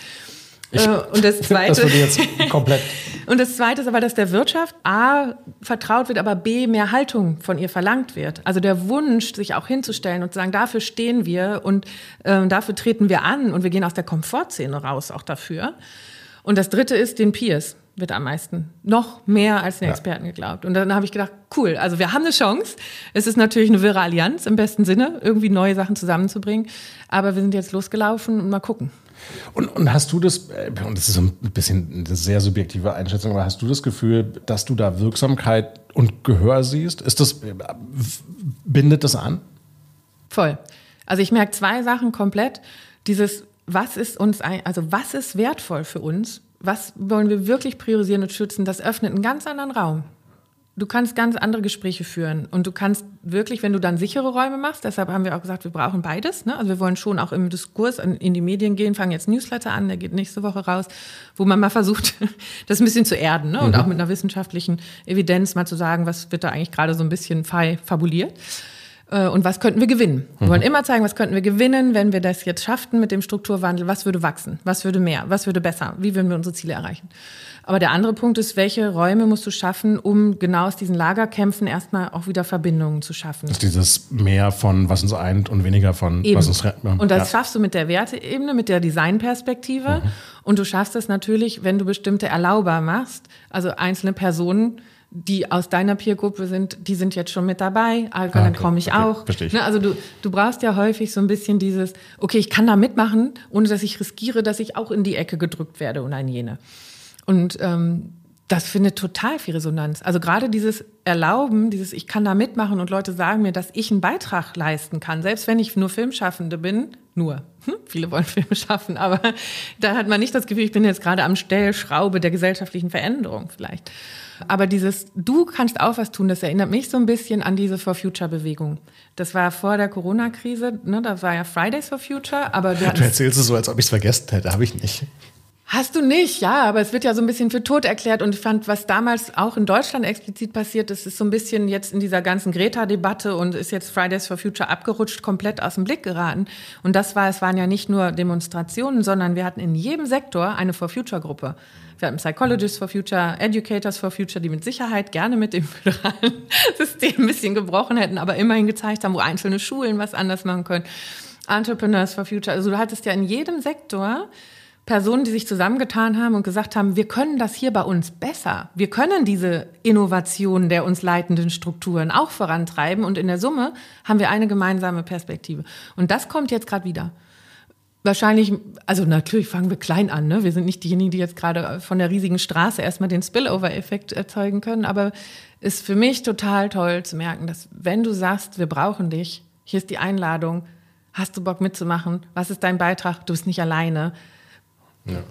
Ich, äh, und das zweite, das würde jetzt komplett. Und das zweite ist aber, dass der Wirtschaft A vertraut wird, aber B mehr Haltung von ihr verlangt wird. Also der Wunsch, sich auch hinzustellen und zu sagen, dafür stehen wir und äh, dafür treten wir an und wir gehen aus der Komfortzone raus auch dafür. Und das dritte ist den Peers wird am meisten. Noch mehr als den Experten geglaubt. Und dann habe ich gedacht, cool, also wir haben eine Chance. Es ist natürlich eine wirre Allianz im besten Sinne, irgendwie neue Sachen zusammenzubringen. Aber wir sind jetzt losgelaufen und mal gucken. Und, und hast du das, äh, und das ist ein bisschen eine sehr subjektive Einschätzung, aber hast du das Gefühl, dass du da Wirksamkeit und Gehör siehst? Ist das, äh, bindet das an? Voll. Also ich merke zwei Sachen komplett. Dieses, was ist uns, ein, also was ist wertvoll für uns? Was wollen wir wirklich priorisieren und schützen? Das öffnet einen ganz anderen Raum. Du kannst ganz andere Gespräche führen und du kannst wirklich, wenn du dann sichere Räume machst, deshalb haben wir auch gesagt, wir brauchen beides. Ne? Also wir wollen schon auch im Diskurs in die Medien gehen, fangen jetzt Newsletter an, der geht nächste Woche raus, wo man mal versucht, das ein bisschen zu erden ne? und mhm. auch mit einer wissenschaftlichen Evidenz mal zu sagen, was wird da eigentlich gerade so ein bisschen fabuliert. Äh, und was könnten wir gewinnen? Wir wollen mhm. immer zeigen, was könnten wir gewinnen, wenn wir das jetzt schafften mit dem Strukturwandel? Was würde wachsen? Was würde mehr? Was würde besser? Wie würden wir unsere Ziele erreichen? Aber der andere Punkt ist, welche Räume musst du schaffen, um genau aus diesen Lagerkämpfen erstmal auch wieder Verbindungen zu schaffen? Das ist dieses mehr von, was uns eint und weniger von, Eben. was uns rettet. Und das ja. schaffst du mit der Werteebene, mit der Designperspektive. Mhm. Und du schaffst es natürlich, wenn du bestimmte erlaubbar machst, also einzelne Personen, die aus deiner Peergruppe sind, die sind jetzt schon mit dabei, also ah, dann komme ich okay. auch. Verstehe ich. Ne, also du, du brauchst ja häufig so ein bisschen dieses, okay, ich kann da mitmachen, ohne dass ich riskiere, dass ich auch in die Ecke gedrückt werde und ein jene. Und ähm, das findet total viel Resonanz. Also gerade dieses Erlauben, dieses ich kann da mitmachen und Leute sagen mir, dass ich einen Beitrag leisten kann, selbst wenn ich nur Filmschaffende bin, nur. Hm, viele wollen Filme schaffen, aber da hat man nicht das Gefühl, ich bin jetzt gerade am Stellschraube der gesellschaftlichen Veränderung vielleicht. Aber dieses Du kannst auch was tun, das erinnert mich so ein bisschen an diese For Future Bewegung. Das war vor der Corona-Krise, ne, da war ja Fridays for Future, aber du, du erzählst es so, als ob ich es vergessen hätte, habe ich nicht. Hast du nicht, ja, aber es wird ja so ein bisschen für tot erklärt und ich fand, was damals auch in Deutschland explizit passiert ist, ist so ein bisschen jetzt in dieser ganzen Greta-Debatte und ist jetzt Fridays for Future abgerutscht, komplett aus dem Blick geraten. Und das war, es waren ja nicht nur Demonstrationen, sondern wir hatten in jedem Sektor eine For Future-Gruppe. Wir hatten Psychologists for Future, Educators for Future, die mit Sicherheit gerne mit dem föderalen System ein bisschen gebrochen hätten, aber immerhin gezeigt haben, wo einzelne Schulen was anders machen können. Entrepreneurs for Future. Also du hattest ja in jedem Sektor Personen, die sich zusammengetan haben und gesagt haben, wir können das hier bei uns besser. Wir können diese Innovation der uns leitenden Strukturen auch vorantreiben und in der Summe haben wir eine gemeinsame Perspektive. Und das kommt jetzt gerade wieder. Wahrscheinlich, also natürlich fangen wir klein an. Ne? Wir sind nicht diejenigen, die jetzt gerade von der riesigen Straße erstmal den Spillover-Effekt erzeugen können, aber ist für mich total toll zu merken, dass wenn du sagst, wir brauchen dich, hier ist die Einladung, hast du Bock mitzumachen, was ist dein Beitrag, du bist nicht alleine, ja.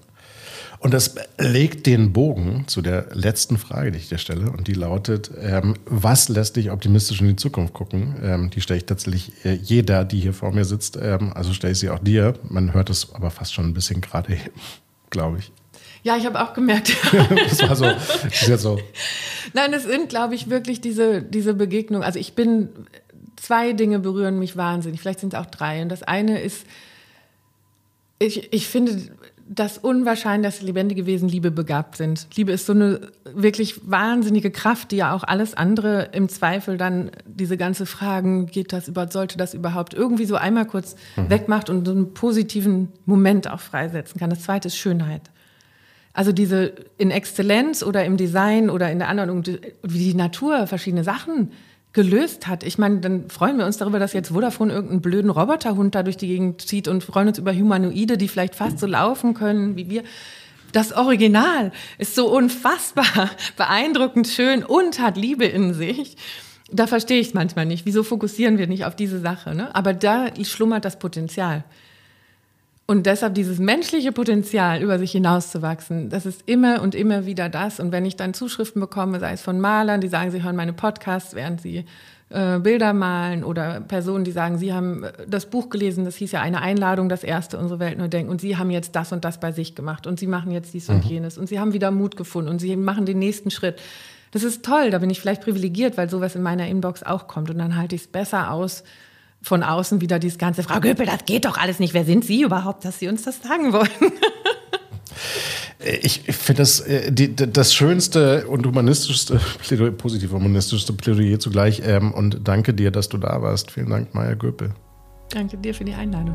Und das legt den Bogen zu der letzten Frage, die ich dir stelle. Und die lautet, ähm, was lässt dich optimistisch in die Zukunft gucken? Ähm, die stelle ich tatsächlich äh, jeder, die hier vor mir sitzt. Ähm, also stelle ich sie auch dir. Man hört es aber fast schon ein bisschen gerade, glaube ich. Ja, ich habe auch gemerkt. das war so. Das ist jetzt so. Nein, es sind, glaube ich, wirklich diese, diese Begegnungen. Also ich bin, zwei Dinge berühren mich wahnsinnig. Vielleicht sind es auch drei. Und das eine ist, ich, ich finde, das unwahrscheinlich, dass lebendige Wesen Liebe begabt sind. Liebe ist so eine wirklich wahnsinnige Kraft, die ja auch alles andere im Zweifel dann diese ganze Fragen, geht das überhaupt, sollte das überhaupt irgendwie so einmal kurz mhm. wegmacht und so einen positiven Moment auch freisetzen kann. Das zweite ist Schönheit. Also diese in Exzellenz oder im Design oder in der Anordnung, wie die Natur verschiedene Sachen gelöst hat. Ich meine, dann freuen wir uns darüber, dass jetzt Vodafone irgendeinen blöden Roboterhund da durch die Gegend zieht und freuen uns über Humanoide, die vielleicht fast so laufen können wie wir. Das Original ist so unfassbar beeindruckend schön und hat Liebe in sich. Da verstehe ich manchmal nicht. Wieso fokussieren wir nicht auf diese Sache? Ne? Aber da schlummert das Potenzial. Und deshalb dieses menschliche Potenzial, über sich hinauszuwachsen, das ist immer und immer wieder das. Und wenn ich dann Zuschriften bekomme, sei es von Malern, die sagen, sie hören meine Podcasts, während sie äh, Bilder malen, oder Personen, die sagen, sie haben äh, das Buch gelesen, das hieß ja eine Einladung, das erste, unsere Welt neu denken, und sie haben jetzt das und das bei sich gemacht und sie machen jetzt dies mhm. und jenes und sie haben wieder Mut gefunden und sie machen den nächsten Schritt. Das ist toll, da bin ich vielleicht privilegiert, weil sowas in meiner Inbox auch kommt und dann halte ich es besser aus, von außen wieder dieses ganze, Frau Göpel, das geht doch alles nicht. Wer sind Sie überhaupt, dass Sie uns das sagen wollen? Ich finde das äh, das schönste und humanistischste Plädoyer, positiv humanistischste Plädoyer zugleich. Ähm, und danke dir, dass du da warst. Vielen Dank, Maya Göpel. Danke dir für die Einladung.